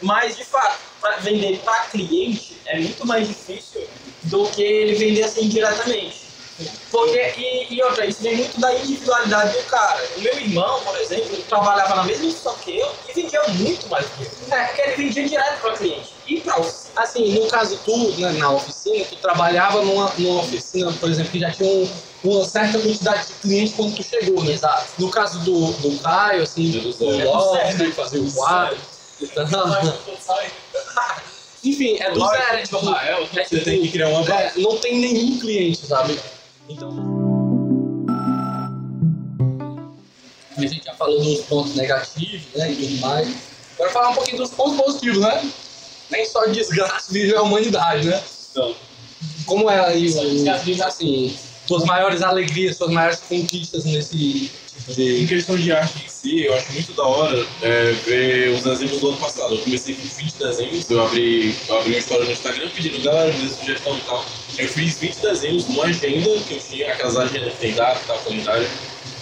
Speaker 3: Mas, de fato, pra vender pra cliente é muito mais difícil do que ele vender assim diretamente. Porque, e, e outra, isso vem muito da individualidade do cara. O meu irmão, por exemplo, trabalhava na mesma função que eu e vendia muito mais que eu. É, porque ele vendia direto para cliente. E.
Speaker 1: Assim, no caso tu, né, na oficina, tu trabalhava numa, numa oficina, por exemplo, que já tinha um- uma certa quantidade de clientes quando tu chegou, né?
Speaker 3: Exato.
Speaker 1: No caso do, do Caio, assim,
Speaker 4: Do
Speaker 1: do
Speaker 4: zero.
Speaker 1: Lorde, fazer o quadro. Enfim, é do zero, é tipo, é
Speaker 4: Você
Speaker 1: tipo,
Speaker 4: tem que criar uma base.
Speaker 1: é, não tem nenhum cliente, sabe? Então. A gente já falou dos pontos negativos, né? E tudo mais. Agora falar um pouquinho dos pontos positivos, né? Nem só desgraça vive a humanidade, né?
Speaker 4: Então,
Speaker 1: Como é aí, o- assim, suas maiores alegrias, suas maiores conquistas nesse tipo
Speaker 4: Em
Speaker 1: de.
Speaker 4: questão de arte em si, eu acho muito da hora é, ver os desenhos do ano passado. Eu comecei com 20 desenhos, eu abri, eu abri uma história no Instagram pedindo, galera, me dê sugestão e tal. Eu fiz 20 desenhos numa agenda que eu tinha, aquelas agendas que tem data tal, calendário.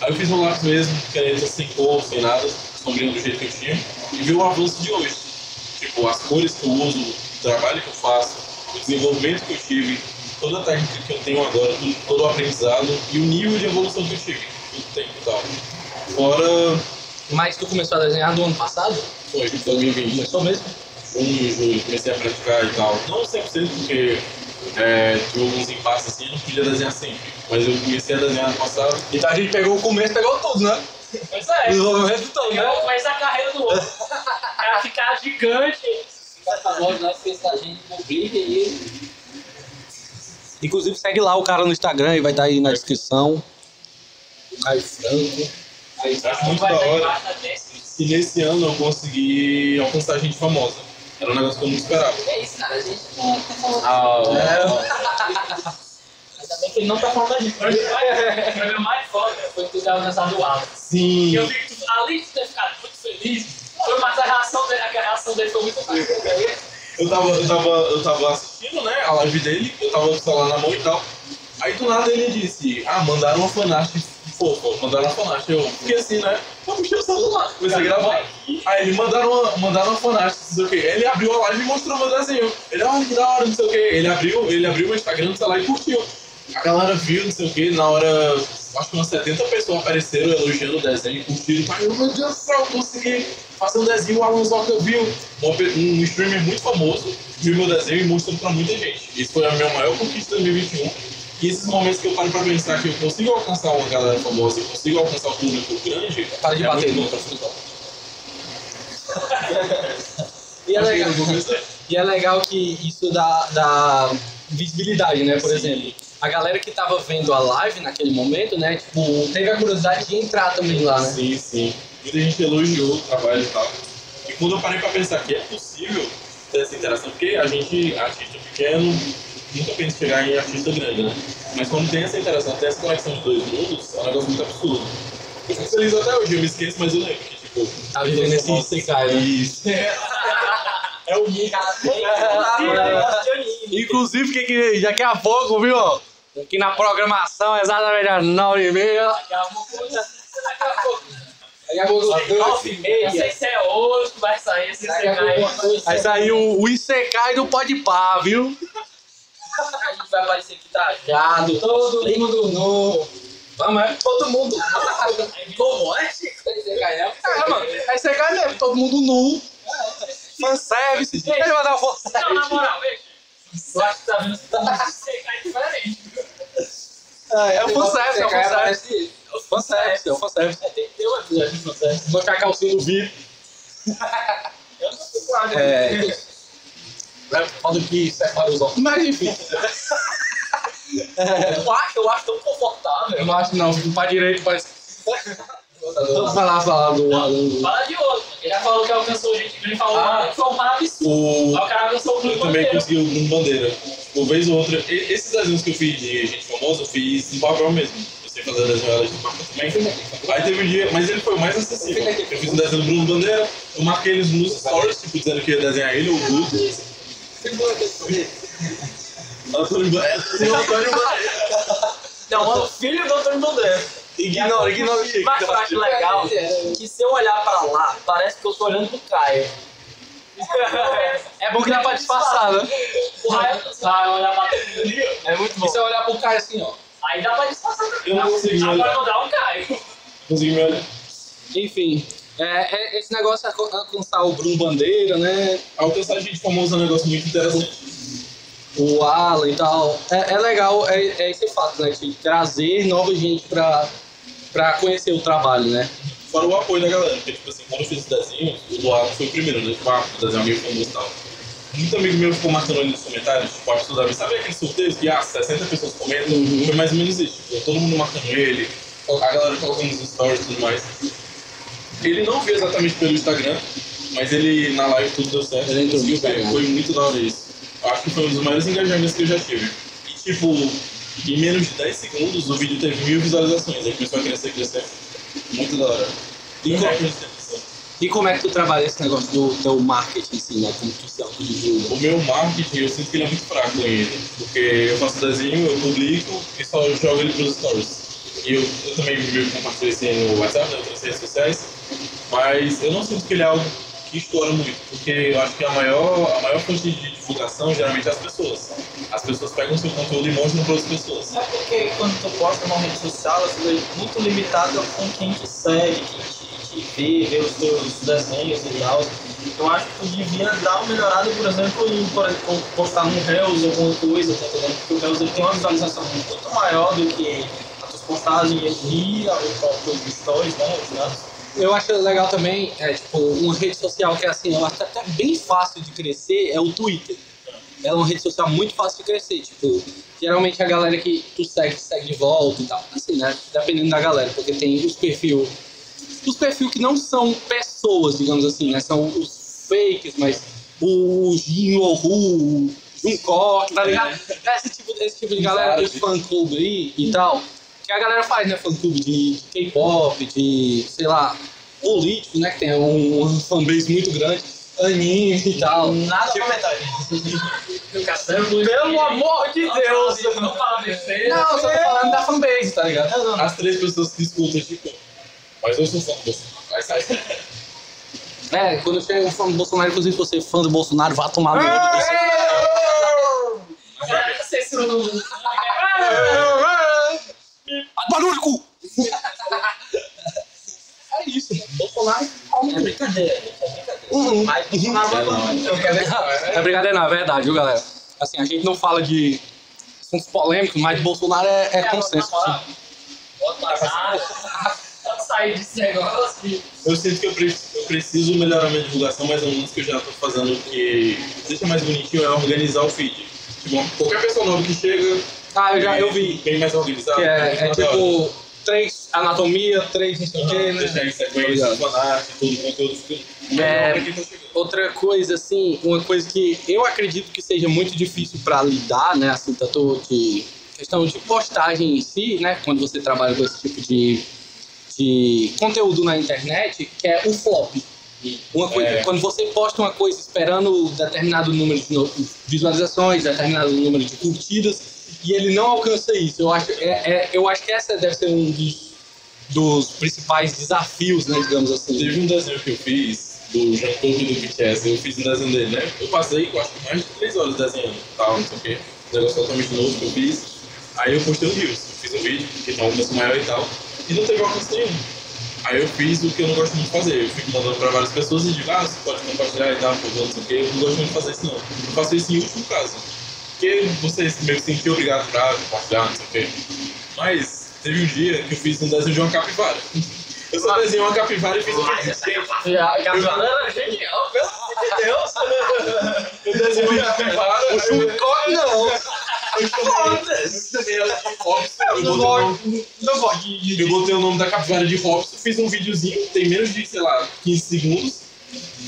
Speaker 4: Aí eu fiz um lápis mesmo, caneta sem cor, sem nada, sombrinho do jeito que eu tinha, e vi o avanço de hoje. Tipo, as cores que eu uso, o trabalho que eu faço, o desenvolvimento que eu tive, toda a técnica que eu tenho agora, tudo- todo o aprendizado e o nível de evolução que eu tive, tudo tempo e tal. Fora
Speaker 1: Mas tu começou a desenhar no ano passado?
Speaker 4: foi 2020,
Speaker 1: Começou mesmo?
Speaker 4: junho, julho, comecei a praticar e tal. Não 100% porque é, tive alguns impasses assim, eu não podia desenhar sempre. Mas eu comecei a desenhar ano passado.
Speaker 1: Então a gente pegou o começo, pegou tudo, né?
Speaker 6: Pois é.
Speaker 1: Desenvolvimento todo, né?
Speaker 6: começo a carreira do outro. O cara ficar gigante.
Speaker 2: Famoso, nós fez a gente publica e
Speaker 1: Inclusive segue lá o cara no Instagram, aí vai estar aí na descrição. Caio Franco.
Speaker 4: Muito da hora. E nesse ano eu consegui alcançar gente famosa. Era um negócio que eu não esperava.
Speaker 3: É isso, cara. A gente não tá falando.
Speaker 2: Ah,
Speaker 3: Ainda bem que ele não tá falando da gente.
Speaker 6: O programa mais foda foi que tu já lançado o Alan.
Speaker 4: Sim.
Speaker 6: E eu vi que tu, além de ter ficado muito feliz, foi mais a reação dele, a reação dele foi muito boa.
Speaker 4: Eu tava, eu tava, eu tava assistindo, né, a live dele, eu tava com o celular na mão e tal. Aí do nada ele disse, ah, mandaram uma fanart fofa, mandaram uma fanart. Eu fiquei assim, né? Eu puxei o celular, comecei a gravar. Aí ele mandaram uma, mandaram uma fanart, não sei o quê. Ele abriu a live e mostrou meu desenho. Ele, olha que da hora, não sei o quê. Ele abriu, ele abriu o Instagram do celular e curtiu. A galera viu, não sei o quê, na hora, acho que umas 70 pessoas apareceram elogiando o desenho, curtiram. Aí eu, meu Deus do céu, consegui fazer um desenho, o Alan Zoca viu. Um streamer muito famoso viu meu desenho e mostrou pra muita gente. Isso foi a minha maior conquista de 2021. E esses momentos que eu paro pra pensar que eu consigo alcançar uma galera famosa e consigo alcançar um público grande.
Speaker 1: Para de
Speaker 4: é
Speaker 1: bater
Speaker 4: muito
Speaker 1: no
Speaker 4: bom.
Speaker 1: microfone. E é
Speaker 4: que
Speaker 1: legal.
Speaker 4: eu.
Speaker 1: E é legal que isso dá, dá visibilidade, né? Por
Speaker 4: Sim.
Speaker 1: exemplo, a galera que tava vendo a live naquele momento, né? Tipo, teve a curiosidade de entrar também lá, né?
Speaker 4: Sim, sim. Muita gente elogiou o trabalho e tal. E quando eu parei pra pensar que é possível ter essa interação, porque a gente, artista pequeno, nunca pensa em chegar em artista grande, né? Mas quando tem essa interação, tem essa conexão de dois mundos, é um negócio muito absurdo. Eu fico feliz até hoje, eu me esqueço, mas eu lembro que, tipo...
Speaker 1: Tá vivendo esse
Speaker 4: nossa,
Speaker 1: Isekai, né?
Speaker 4: Isso. É o
Speaker 3: negócio de anime.
Speaker 1: Inclusive, que, que daqui a pouco, viu? Aqui na programação, exatamente às 9h30.
Speaker 6: Daqui a pouco, daqui a pouco,
Speaker 1: Daqui a pouco,
Speaker 3: Nove e
Speaker 6: não
Speaker 3: meia.
Speaker 6: sei se é hoje que vai sair esse
Speaker 1: Daqui a
Speaker 6: CK
Speaker 1: pouco vai sair o, o Isekai do Podpah, viu?
Speaker 3: A gente vai aparecer aqui trajado.
Speaker 1: Todo mundo nu. Vamos, é? Todo mundo.
Speaker 3: Como é, cai, né?
Speaker 1: É, mano. É Isekai mesmo, todo mundo nu. Fanservice. Ele vai dar fanservice.
Speaker 6: Não, na moral, veja. Eu acho que tá vendo esse CK diferente.
Speaker 1: É, é o fanservice, é o fanservice. É o fanservice, é o fanservice.
Speaker 3: É, tem que ter um episódio de fanservice.
Speaker 1: Mostrar a calcinha do vídeo.
Speaker 3: Eu não sei qual
Speaker 1: É. Falando que separa os óculos. Mas enfim.
Speaker 3: Eu acho, eu acho tão confortável.
Speaker 1: Eu não acho não, fica pra direito, parece. Vamos falar, falar do. do-
Speaker 6: Fala de outro. Ele já falou que alcançou gente, ele falou
Speaker 3: Ah.
Speaker 6: que foi um absurdo.
Speaker 4: O...
Speaker 6: Aí o cara alcançou o
Speaker 4: Eu
Speaker 6: Bruno
Speaker 4: também
Speaker 6: Bandeira.
Speaker 4: consegui o Bruno Bandeira. Uma vez ou outra. Esses desenhos que eu fiz de gente famosa, eu fiz em papel mesmo. Eu sei fazer desenho de papel também. Aí teve um dia, mas ele foi o mais acessível. Eu fiz um desenho do Bruno Bandeira, eu marquei eles nos stories, tipo, dizendo que ia desenhar ele, o Guto. Antônio Bandeira. Antônio Bandeira.
Speaker 3: Não, o filho do Antônio Bandeira.
Speaker 1: Ignora, ignora o Chico.
Speaker 3: Mas eu acho legal que se eu olhar pra lá, parece que eu tô olhando pro Caio.
Speaker 1: É bom que dá pra disfarçar, né?
Speaker 6: O raio olhar pra.
Speaker 3: É muito bom.
Speaker 1: E você olhar pro cara assim, ó.
Speaker 6: Aí dá pra disfarçar.
Speaker 4: Eu não consegui
Speaker 6: Agora
Speaker 4: olhar.
Speaker 6: não dá um Caio.
Speaker 4: Consegui me olhar.
Speaker 1: Enfim. É, é- esse negócio de alcançar o Bruno Bandeira, né?
Speaker 4: Alcançar gente famosa é um negócio muito interessante.
Speaker 1: O Alan e tal. É, é legal, é, é esse fato, né? De trazer nova gente pra, pra conhecer o trabalho, né?
Speaker 4: Fora o apoio da galera, porque, tipo assim, quando eu fiz esse desenho, o Luado foi o primeiro, né? Tipo, ah, o desenho meio famoso e tal. Muito amigo meu ficou marcando ali nos comentários, tipo, sabe aqueles sorteios que, ah, 60 pessoas comentam? Foi mais ou menos isso, tipo, todo mundo marcando ele, a galera colocando nos stories e tudo mais. Ele não viu exatamente pelo Instagram, mas ele, na live, tudo deu certo.
Speaker 1: Ele
Speaker 4: conseguiu ver. Foi muito da hora isso. Acho que foi um dos maiores engajamentos que eu já tive. E, tipo, em menos de 10 segundos, o vídeo teve mil visualizações, aí começou a crescer, crescer. Muito da hora. E
Speaker 1: E como- E como é que tu trabalha esse negócio do teu marketing, assim, né? Como tu se autodivulga?
Speaker 4: O meu marketing, eu sinto que ele é muito fraco ainda. Porque eu faço desenho, eu publico e só jogo ele pros stories. E eu, eu também que compartilho assim no WhatsApp, nas outras redes sociais. Mas eu não sinto que ele é algo que estoura muito. Porque eu acho que a maior, a maior fonte de divulgação geralmente é as pessoas. As pessoas pegam o seu conteúdo e mostram para outras pessoas.
Speaker 3: É porque quando tu posta numa rede social, ela fica muito limitada com quem te segue, quem te, te vê, vê os teus desenhos e tal. Eu acho que tu devia dar uma melhorada, por exemplo, em por exemplo, postar num Reels alguma coisa, tá entendendo? Porque o Reels tem uma visualização muito maior do que as tuas postagens e o próprio Stories, né? os.
Speaker 1: Eu acho legal também, é, tipo, uma rede social que é assim, eu acho até bem fácil de crescer, é o Twitter. É uma rede social muito fácil de crescer, tipo, geralmente a galera que tu segue, segue de volta e tal. Assim, né? Dependendo da galera, porque tem os perfis os perfis que não são pessoas, digamos assim, né? São os fakes, mas o Jin Ohu, Junkok, tá ligado? Esse tipo, esse tipo de galera dos fã-clube aí e tal. Que a galera faz, né? Fã-clube de, de K-pop, de, sei lá, político, né? Que tem um, um fanbase muito grande, anime e tal.
Speaker 3: Nada a comentar.
Speaker 7: Pelo amor de Deus!
Speaker 6: Não
Speaker 1: eu só tô falando da fanbase, tá ligado?
Speaker 4: As três pessoas que escutam, tipo, mas eu sou fã do Bolsonaro. Vai sair.
Speaker 1: É, quando chega um fã do Bolsonaro, inclusive se você é fã do Bolsonaro, vá tomar no olho do seu. Barulho no cu! É isso, Bolsonaro.
Speaker 3: É brincadeira, gente, é brincadeira.
Speaker 1: Uhum.
Speaker 3: Mas Bolsonaro vai falar.
Speaker 1: É brincadeira, não, é verdade, viu, galera? Assim, a gente não fala de assuntos polêmicos, mas Bolsonaro é, é consenso.
Speaker 6: Bota sair desse negócio.
Speaker 4: Eu sinto que eu, pre- eu preciso melhorar minha divulgação, mas um lance que eu já tô fazendo que deixa mais bonitinho é organizar o feed. Tipo, qualquer pessoa nova que chega.
Speaker 1: Ah, eu já eu vi.
Speaker 4: Bem mais organizado.
Speaker 1: Que é, é tipo três anatomia, três não sei o
Speaker 4: Deixar
Speaker 1: né?
Speaker 4: em sequência, fanart, todo o conteúdo. fica
Speaker 1: É.
Speaker 4: tá.
Speaker 1: Outra coisa, assim, uma coisa que eu acredito que seja muito difícil para lidar, né, assim, tanto de questão de postagem em si, né, quando você trabalha com esse tipo de, de conteúdo na internet, que é o flop. Uma coisa,
Speaker 4: É.
Speaker 1: Quando você posta uma coisa esperando determinado número de visualizações, determinado número de curtidas, e ele não alcança isso. Eu acho, é, é- eu acho que essa deve ser um dos, dos principais desafios, né, digamos assim.
Speaker 4: Teve um desenho que eu fiz do e do BTS, eu fiz um desenho dele, né? Eu passei, eu acho que mais de 3 horas desenhando, tal, não sei o quê. Um negócio totalmente novo que eu fiz. Aí eu postei um Reels, eu fiz um vídeo, que tem um alcance maior e tal, e não teve alcance nenhum. Aí eu fiz o que eu não gosto muito de fazer, eu fico mandando pra várias pessoas e digo, ah, você pode compartilhar e tal, eu não sei o quê, eu não gosto muito de fazer isso não. Eu faço isso em último caso. Porque você meio que se sentir obrigado pra compartilhar, não sei o quê. Mas teve um dia que eu fiz um desenho de uma capivara. Eu só desenhei uma capivara e fiz um vídeo.
Speaker 7: Já, Capivara era genial, pelo amor de Deus!
Speaker 4: Eu desenhei uma capivara.
Speaker 1: O Chumcock não!
Speaker 4: Eu
Speaker 7: Não
Speaker 4: botei o nome-
Speaker 7: não
Speaker 4: da capivara de Robson, fiz um videozinho, tem menos de, sei lá, 15 segundos.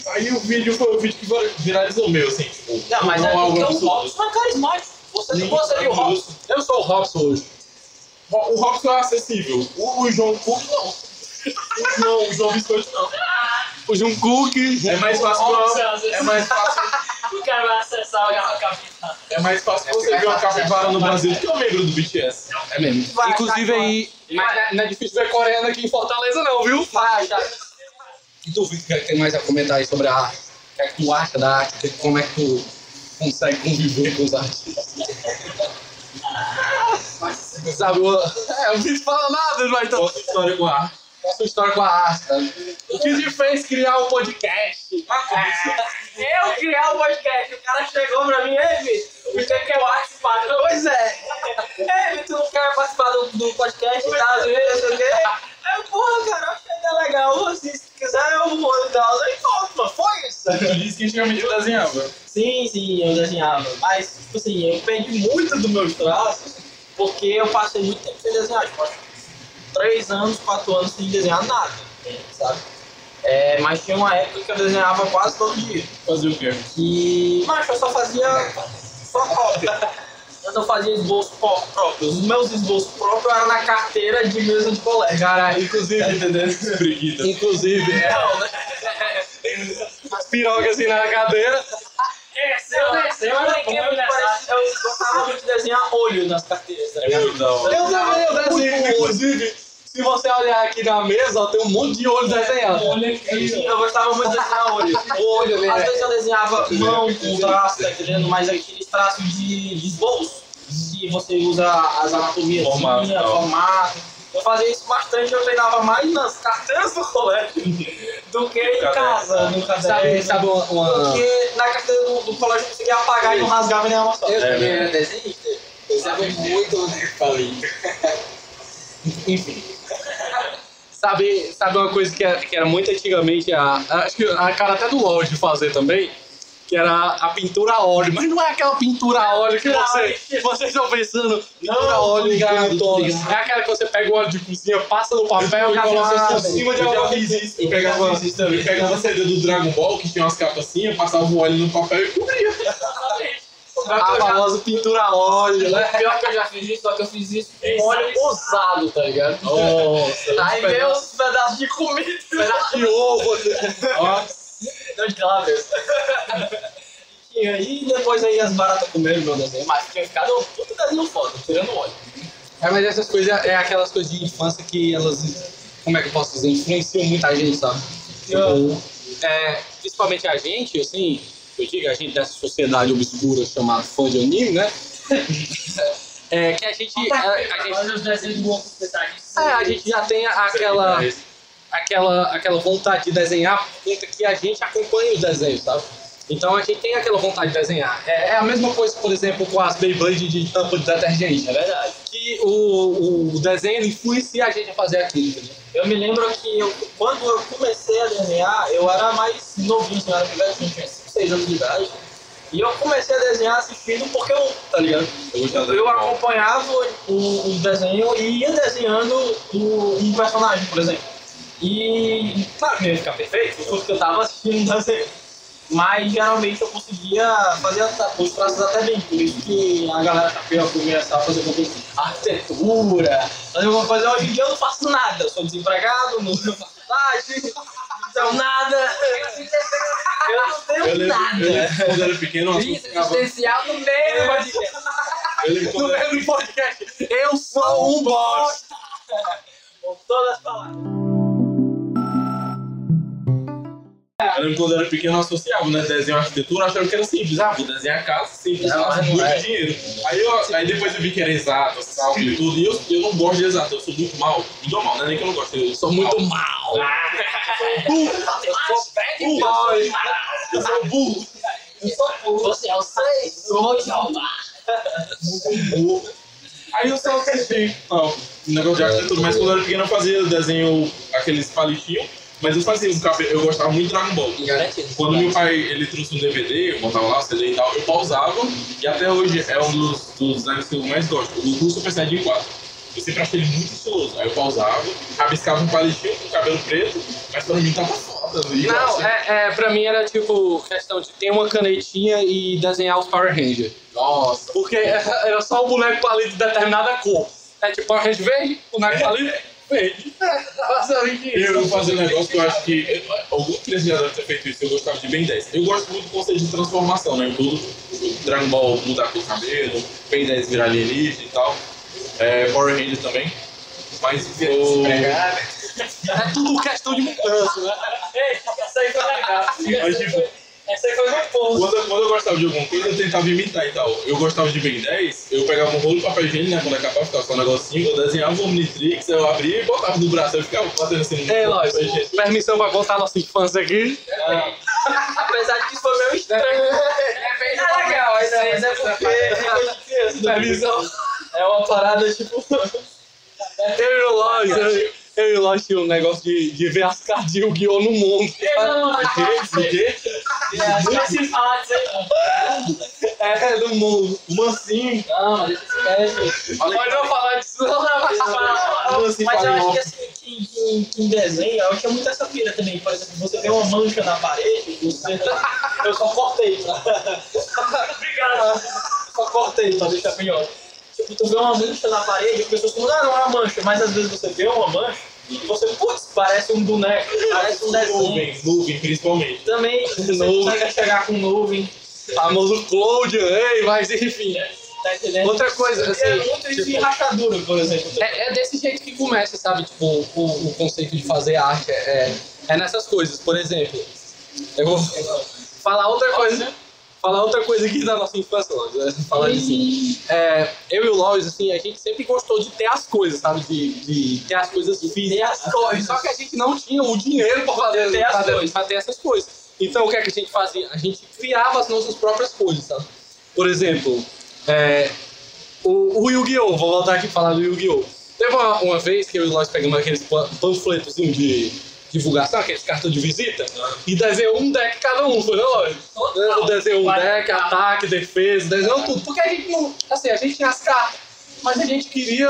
Speaker 4: Aí o vídeo foi o vídeo que vira- viralizou meu, assim, tipo.
Speaker 3: Não, mas é
Speaker 4: algo
Speaker 3: porque o. Robson é carismático. Você não você viu o Robson?
Speaker 1: Eu sou o Robson hoje.
Speaker 4: O Robson é acessível. O, o João Cook não. Não, o João Biscoito não.
Speaker 1: O Jungkook.
Speaker 4: É mais fácil. É mais fácil.
Speaker 6: O cara vai acessar a capitã.
Speaker 4: É mais fácil você ver uma capivara no Brasil do que o negro do BTS.
Speaker 1: É mesmo.
Speaker 3: Vai
Speaker 1: Inclusive
Speaker 3: achar
Speaker 1: aí. Mas não é- não é difícil ver coreano aqui em Fortaleza, não, viu?
Speaker 3: Vai achar.
Speaker 1: E tu, Vitor, o que é que tem mais a comentar aí sobre a arte? O que é que tu acha da arte? Como é que tu consegue conviver com os artistas? Sabe, o, é, o Vitor fala nada, mas então.
Speaker 4: Qual a sua história com a arte?
Speaker 1: A sua história com a? Tá? O que te fez criar o podcast?
Speaker 3: Eu criar o podcast, o cara chegou pra mim, ei, Vitor, você quer participar? Pois é. Ei, Vitor, tu não quer participar do, do podcast e tal, não sei o quê? Aí, porra, cara, eu achei até legal, se quiser eu vou e tal. Aí, mano, foi isso.
Speaker 4: Você disse que eu desenhava.
Speaker 3: Sim, sim, eu desenhava. Mas, tipo assim, eu perdi muito dos meus traços porque eu passei muito tempo sem desenhar. Tipo, três anos, quatro anos sem desenhar nada, sabe? É, mas tinha uma época que eu desenhava quase todo dia.
Speaker 4: Fazer o quê?
Speaker 3: E, mas eu só fazia só cópia. Eu não fazia esboço pró- próprio. Os meus esboços próprios eram na carteira de mesa de colégio.
Speaker 1: Cara, inclusive.
Speaker 3: Tá entendendo?
Speaker 4: Preguiça.
Speaker 1: Inclusive, é,
Speaker 3: Não, né?
Speaker 1: as pirocas assim na cadeira.
Speaker 6: Desceu, desceu,
Speaker 3: Eu,
Speaker 6: eu
Speaker 3: eu, eu gostava muito de desenhar olho nas carteiras. tá
Speaker 4: É
Speaker 3: ligado?
Speaker 4: hora.
Speaker 1: Eu também, eu desenho. Inclusive, aqui na mesa, ó, tem um monte de olho desenhado.
Speaker 6: Olha aqui,
Speaker 3: Eu gostava muito de desenhar olho.
Speaker 1: O olho, né?
Speaker 3: Às vezes eu desenhava mão com traço, tá entendendo? Mas aqueles traços de, de esboço, que você usa as anatomias,
Speaker 4: Formato,
Speaker 3: assim,
Speaker 4: tal.
Speaker 3: formato. Eu fazia isso bastante, eu treinava mais nas carteiras do colégio do que em casa, no
Speaker 1: Sabe,
Speaker 3: caderno.
Speaker 1: sabe uma. uma-
Speaker 3: Porque na carteira do, do colégio eu conseguia apagar e não rasgava nem uma só.
Speaker 1: Eu
Speaker 4: É,
Speaker 1: também
Speaker 4: né?
Speaker 1: era desenhista. Eu sabia muito onde falei. Enfim. Sabe, sabe uma coisa que era, que era muito antigamente, a, acho que a cara até do LOL de fazer também, que era a pintura a óleo, mas não é aquela pintura a óleo que você, vocês estão pensando, pintura a óleo bonitona.
Speaker 8: ligado.
Speaker 1: É aquela que você pega o óleo de cozinha, passa no papel e coloca
Speaker 8: isso
Speaker 1: cima de alguma
Speaker 4: isso. Eu pegava, eu pegava CD do Dragon Ball, que tinha umas capas assim, eu passava o óleo no papel e cobria.
Speaker 1: A famosa pintura óleo, né?
Speaker 3: Pior que eu já fiz isso, só que eu fiz isso com óleo usado, tá ligado?
Speaker 1: Nossa,
Speaker 3: Aí veio os pedaços de comida.
Speaker 1: pedaço de ovo.
Speaker 4: Ó,
Speaker 3: Não, de mesmo. E aí depois aí as baratas comeram meu desenho, mas tinha ficado um puto desenho foda, tirando óleo.
Speaker 1: É, mas essas coisas é aquelas coisas de infância que elas, como é que eu posso dizer, influenciam muita gente, sabe? Tipo, é, principalmente a gente, assim, eu digo a gente dessa sociedade obscura chamada fã de anime, né? É que a gente, a, a gente, é, a gente já tem aquela, aquela, aquela vontade de desenhar por conta que a gente acompanha os desenhos, sabe? Então a gente tem aquela vontade de desenhar. É, é a mesma coisa, por exemplo, com as Beyblade de tampa de detergente.
Speaker 3: É verdade.
Speaker 1: Que o, o desenho influencia a gente a fazer aquilo?
Speaker 3: Eu me lembro que eu, quando eu comecei a desenhar, eu era mais novinho, assim, eu era tinha 5, 6 anos de idade. E eu comecei a desenhar assistindo porque eu, tá ligado?
Speaker 4: Eu
Speaker 3: Eu acompanhava o, o desenho e ia desenhando o, um personagem, por exemplo. E claro que não ia ficar perfeito, porque eu tava assistindo o desenho. Mas geralmente eu conseguia fazer os traços até bem, por isso que a galera capela começava a fazer alguma coisa, arquitetura, fazer alguma coisa. Hoje em dia eu não faço nada, eu sou desempregado, não tenho faculdade, não tenho nada. Eu não
Speaker 4: Eu
Speaker 3: tenho
Speaker 4: lembro,
Speaker 3: nada.
Speaker 4: eu lembro quando eu era pequeno, eu associava-
Speaker 3: existencial no meio do podcast.
Speaker 4: eu lembro
Speaker 1: No
Speaker 4: eu era-
Speaker 1: meio do podcast, eu sou um bosta!
Speaker 3: Com todas as palavras.
Speaker 4: Eu lembro quando eu era pequeno, eu associava, né? Desenho arquitetura, achava que era simples. Ah, vou desenhar casa simples,
Speaker 3: Não, não
Speaker 4: muito
Speaker 3: é.
Speaker 4: dinheiro. Aí, eu, aí depois eu vi que era exato, salto e tudo. E eu, eu não gosto de exato, eu sou muito mal. Dou mal, não é nem que eu não gosto, eu
Speaker 1: Sou muito mal!
Speaker 3: Um
Speaker 1: Boy.
Speaker 4: Eu sou burro.
Speaker 3: Você é o seis, sou Jeová.
Speaker 4: burro. Aí eu só assisti. Não, negócio de arquitetura, mas quando eu era pequeno eu fazia desenho, aqueles palitinhos. Mas eu fazia um cabelo, eu gostava muito de Dragon Ball.
Speaker 3: Garantido.
Speaker 4: Quando meu pai ele trouxe um DVD, eu botava lá o CD e tal, eu pausava e até hoje é um dos, dos designs que eu mais gosto, o do Super Saiyajin 4. Eu sempre achei ele muito estiloso. Aí eu pausava, rabiscava um palitinho com cabelo preto, mas pra mim tava foda. Eu
Speaker 1: Não,
Speaker 4: achei-
Speaker 1: é, é, pra mim era tipo questão de ter uma canetinha e desenhar os Power Rangers.
Speaker 3: Nossa.
Speaker 1: Porque era só o boneco palito de determinada cor. É tipo Power Ranger verde, boneco palito verde. Basicamente
Speaker 4: Eu
Speaker 1: isso.
Speaker 4: vou fazer um negócio que eu acho que algum já deve ter feito isso. Eu gostava de Ben 10. Eu gosto muito do conceito de transformação, né? Tudo. O Dragon Ball mudar a cor do cabelo, Ben 10 virar alienígena e tal. É, Power Ranger também. Mas o.
Speaker 1: É tudo questão de mudança, né?
Speaker 6: Ei, essa aí foi legal.
Speaker 4: Mas, tipo,
Speaker 6: Essa foi muito bom.
Speaker 4: Quando, eu- quando eu gostava de alguma coisa, eu tentava imitar e tal. Eu gostava de Ben 10, eu pegava um rolo de papel higiênico, né? Quando acabava, ficava só um negocinho, eu desenhava um Omnitrix, eu abria e botava no braço, eu ficava fazendo assim.
Speaker 1: É,
Speaker 4: no
Speaker 1: lógico. Permissão pra contar nossa infância aqui.
Speaker 3: Apesar de que isso foi meio estranho. É bem legal, mas é, mas é porque é coisa de criança. né?
Speaker 1: Permissão.
Speaker 3: É uma parada tipo.
Speaker 1: Eu e o Lois, eu, eu e o Lois tinha um negócio de, de ver as cartas de Yu-Gi-Oh! no mundo.
Speaker 6: Não, não,
Speaker 4: O quê?
Speaker 6: não precisa falar disso aí, não.
Speaker 1: É, no mundo.
Speaker 4: O mansinho.
Speaker 3: Não, mas pé,
Speaker 1: Pode não falar disso, não.
Speaker 4: O mansinho
Speaker 3: Mas eu acho que assim, que, que, que em desenho, eu tinha muito essa pira também. Por exemplo, você vê uma mancha na parede, você. Eu só cortei pra. Obrigado. Só cortei pra deixar melhor. Tipo, tu vê uma mancha na parede, as pessoas falam, ah, não é uma mancha, mas às vezes você vê uma mancha e você, putz, parece um boneco, parece um desenho.
Speaker 4: Nuvem, nuvem, principalmente.
Speaker 3: Também você
Speaker 1: Nuvem.
Speaker 3: consegue chegar com nuvem,
Speaker 1: Famoso Cloud, ei, mas enfim.
Speaker 3: tá entendendo?
Speaker 1: Outra coisa, assim.
Speaker 3: é muito isso em
Speaker 1: tipo,
Speaker 3: rachadura, por exemplo.
Speaker 1: É, é desse jeito que começa, sabe? Tipo, o, o conceito de fazer arte é, é nessas coisas. Por exemplo, eu vou falar outra coisa. Falar outra coisa aqui da nossa infância, Lois. né? Falar assim. É, eu e o Lois, assim, a gente sempre gostou de ter as coisas, sabe? De, de ter as coisas físicas.
Speaker 3: as coisas.
Speaker 1: Só que a gente não tinha o dinheiro pra fazer
Speaker 3: Ter as coisas.
Speaker 1: pra ter essas coisas. Então o que é que a gente fazia? A gente criava as nossas próprias coisas, sabe? Por exemplo, é, o, o Yu-Gi-Oh! Vou voltar aqui e falar do Yu-Gi-Oh! Teve uma, uma vez que eu e o Lois pegamos aqueles pa- panfletozinhos de, divulgação, aqueles cartões de visita, e desenhou um deck cada um, foi não, lógico? Eu desenhei um deck, ataque, defesa, desenhou tudo. Porque a gente não. Assim, a gente tinha as cartas, mas a gente queria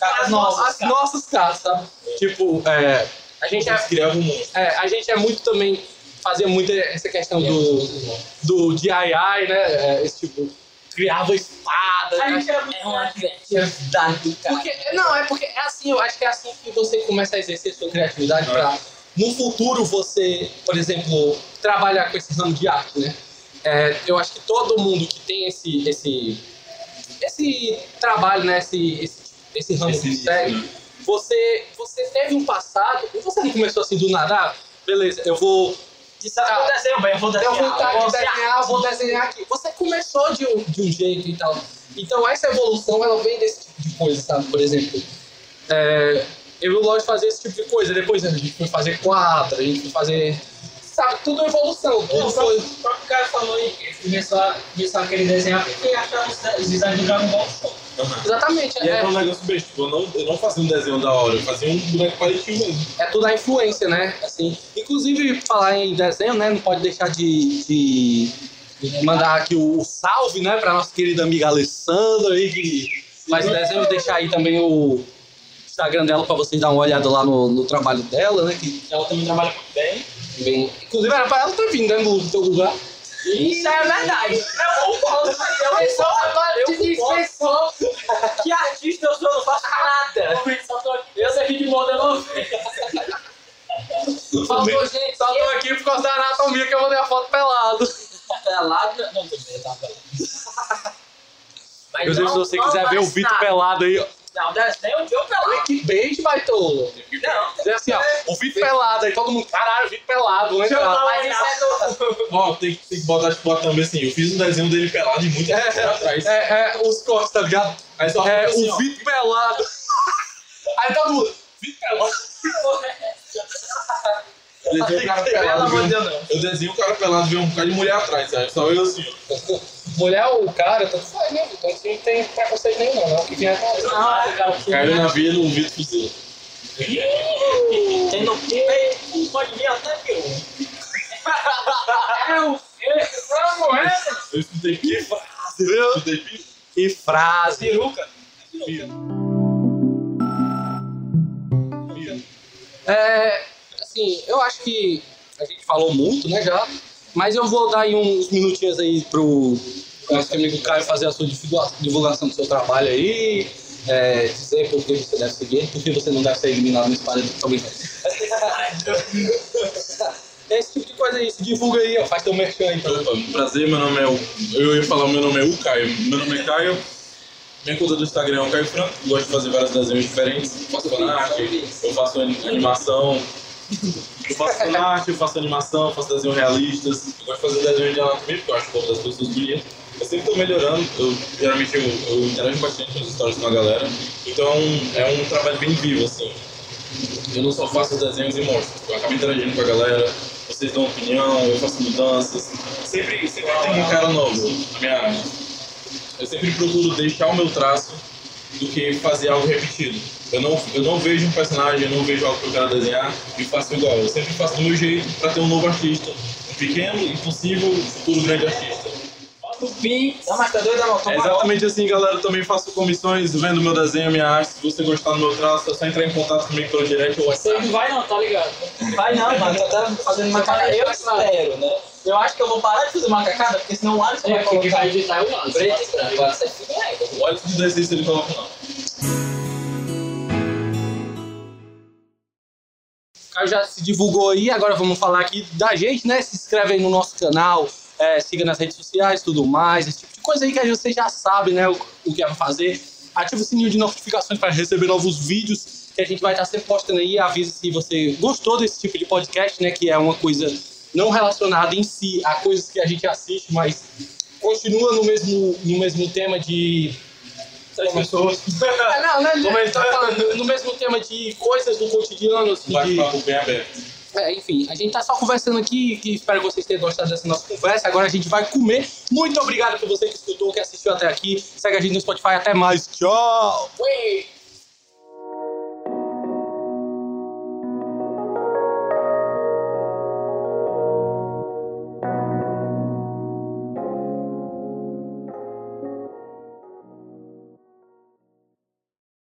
Speaker 1: as,
Speaker 2: novas,
Speaker 1: as nossas cartas, sabe? Tipo, é, a gente é, é, a gente é muito também. Fazia muito essa questão do, do DIY, né? É, esse tipo. Criava espada.
Speaker 2: A gente é muito
Speaker 3: É uma
Speaker 2: criatividade, cara.
Speaker 1: Porque, não, é porque é assim, eu acho que é assim que você começa a exercer sua criatividade pra no futuro você, por exemplo, trabalhar com esse ramo de arte, né? É, eu acho que todo mundo que tem esse esse esse trabalho, né, esse esse, esse ramo
Speaker 4: Esse
Speaker 1: que
Speaker 4: nicho,
Speaker 1: segue,
Speaker 4: né?
Speaker 1: você você teve um passado, e você não começou assim do nada, ah, beleza, eu vou
Speaker 2: Isso aconteceu bem, eu vou
Speaker 1: eu
Speaker 2: desenhar.
Speaker 1: vou vontade de
Speaker 2: vou ser
Speaker 1: desenhar, vou desenhar aqui. Você começou de um, de um jeito e tal. Então essa evolução, ela vem desse tipo de coisa, sabe? Por exemplo, é, eu gosto de fazer esse tipo de coisa. Depois a gente foi fazer quadro, a gente foi fazer... Sabe, tudo é evolução. Tudo
Speaker 6: O
Speaker 1: foi...
Speaker 6: próprio, o próprio cara falou aí que ele começou a, começou a querer desenhar porque achava os, designs do Dragon Ball show.
Speaker 4: Aham.
Speaker 1: Exatamente.
Speaker 4: E
Speaker 1: É,
Speaker 4: era um negócio besta, tipo, eu não, eu não fazia um desenho da hora, eu fazia um boneco palitinho mesmo.
Speaker 1: é tudo a influência, né? Assim, inclusive, falar em desenho, né? Não pode deixar de... de de mandar aqui o, o salve, né, pra nossa querida amiga Alessandra aí, que faz desenho, deixar aí também o Instagram dela pra vocês dar uma olhada lá no, no trabalho dela, né, que
Speaker 3: Ela também trabalha muito bem.
Speaker 1: bem... Inclusive era pra ela ter vindo, né, no teu lugar.
Speaker 2: Isso é verdade. Eu concordo, eu pensou, agora eu dispensou. Que artista eu sou, eu não faço nada.
Speaker 6: Só. Eu sei de modelo
Speaker 2: Faltou gente,
Speaker 1: Só tô aqui por causa da anatomia que eu mandei a foto pelado.
Speaker 2: pelado. Não, também tá pelado. Mas
Speaker 1: Inclusive,
Speaker 2: não-
Speaker 1: se você
Speaker 2: não
Speaker 1: quiser ver o Vitor pelado aí, ó.
Speaker 2: Não, desenho de eu pelado.
Speaker 1: Clickbait, baitolo.
Speaker 2: Não,
Speaker 1: Dizer assim, ó, o Vitor pelado, aí todo mundo, caralho, o Vitor pelado, né, cara?
Speaker 2: mas isso é do...
Speaker 4: Ó, tem, que- tem que botar tipo lá também assim, eu fiz um desenho dele pelado de muito tempo atrás.
Speaker 1: É, é, os cortes, tá ligado?
Speaker 4: Aí só
Speaker 1: É,
Speaker 4: assim,
Speaker 1: o
Speaker 4: ó,
Speaker 1: Vitor pelado. Aí todo mundo, Vitor pelado.
Speaker 4: eu desenho o cara pelado, um-
Speaker 2: não.
Speaker 4: eu desenho o cara pelado, vem um cara de mulher atrás, sabe? Só eu assim.
Speaker 1: Mulher ou cara, tanto faz, né? Então assim, não tem preconceito nenhum, não. não. O que vier é com
Speaker 6: cara, que
Speaker 4: Caiu na vida, o Vitor fuzila.
Speaker 2: Tem no peito, pode vir até pior.
Speaker 6: é o eu.
Speaker 4: Eu escutei que frase,
Speaker 1: Viu?
Speaker 4: escutei pi.
Speaker 1: Que frase.
Speaker 2: Peruca.
Speaker 1: É, assim, eu acho que a gente falou muito, né, já. Mas eu vou dar aí uns minutinhos aí pro nosso amigo Caio fazer a sua divulga- divulgação do seu trabalho aí. É, dizer por que você deve seguir, por que você não deve ser eliminado no espalha também. Esse tipo de coisa aí, se divulga aí, ó, faz teu merchan aí.
Speaker 4: Opa, prazer, meu nome é o. Eu ia falar, meu nome é o Caio. Meu nome é Caio. Minha conta do Instagram é o Caio Franco. Gosto de fazer vários desenhos diferentes. Faço fanart, eu faço animação. Eu faço fanart, eu faço animação, eu faço desenhos realistas. Eu gosto de fazer desenho de anatomia, porque eu acho povo das pessoas bonitas. Eu sempre estou melhorando. Eu, geralmente eu, eu interajo bastante nas histórias com a galera. Então é um trabalho bem vivo, assim. Eu não só faço desenhos e mostro. Eu acabo interagindo com a galera, vocês dão opinião, eu faço mudanças. Sempre, sempre tem um cara novo na minha arte. Eu sempre procuro deixar o meu traço do que fazer algo repetido. Eu não, eu não vejo um personagem, eu não vejo algo que eu quero desenhar e faço igual. Eu sempre faço do meu jeito para ter um novo artista. Um pequeno e possível futuro grande artista.
Speaker 2: Bota o pi. Não, mas tá doido, não?
Speaker 4: É exatamente assim, galera. Eu também faço comissões vendo meu desenho, minha arte. Se você gostar do meu traço, é só entrar em contato comigo pelo direct ou
Speaker 6: Você
Speaker 4: WhatsApp.
Speaker 6: não vai não, tá ligado?
Speaker 2: Vai não, mano, tá tá fazendo macacada. Eu espero, né? Eu acho que eu vou parar de fazer macacada, porque senão o Alisson
Speaker 6: É,
Speaker 2: vai
Speaker 6: quem
Speaker 2: colocar
Speaker 6: vai editar é o Alisson.
Speaker 2: preto e branco. Agora você fica aí.
Speaker 4: O Alisson de desenho ele coloca não.
Speaker 1: Caio já se divulgou aí, agora vamos falar aqui da gente, né? Se inscreve aí no nosso canal, é, siga nas redes sociais, tudo mais, esse tipo de coisa aí que você já sabe, né? O, o que é pra fazer. Ativa o sininho de notificações para receber novos vídeos que a gente vai estar sempre postando aí. Avisa se você gostou desse tipo de podcast, né? Que é uma coisa não relacionada em si a coisas que a gente assiste, mas continua no mesmo, no mesmo tema de
Speaker 2: pessoas.
Speaker 1: é, não, né? Tá no mesmo tema de coisas do cotidiano, assim, de...
Speaker 4: bem aberto.
Speaker 1: É, enfim, a gente tá só conversando aqui, que espero que vocês tenham gostado dessa nossa conversa. Agora a gente vai comer. Muito obrigado por você que escutou, que assistiu até aqui. Segue a gente no Spotify. Até mais. Tchau!
Speaker 2: Ui.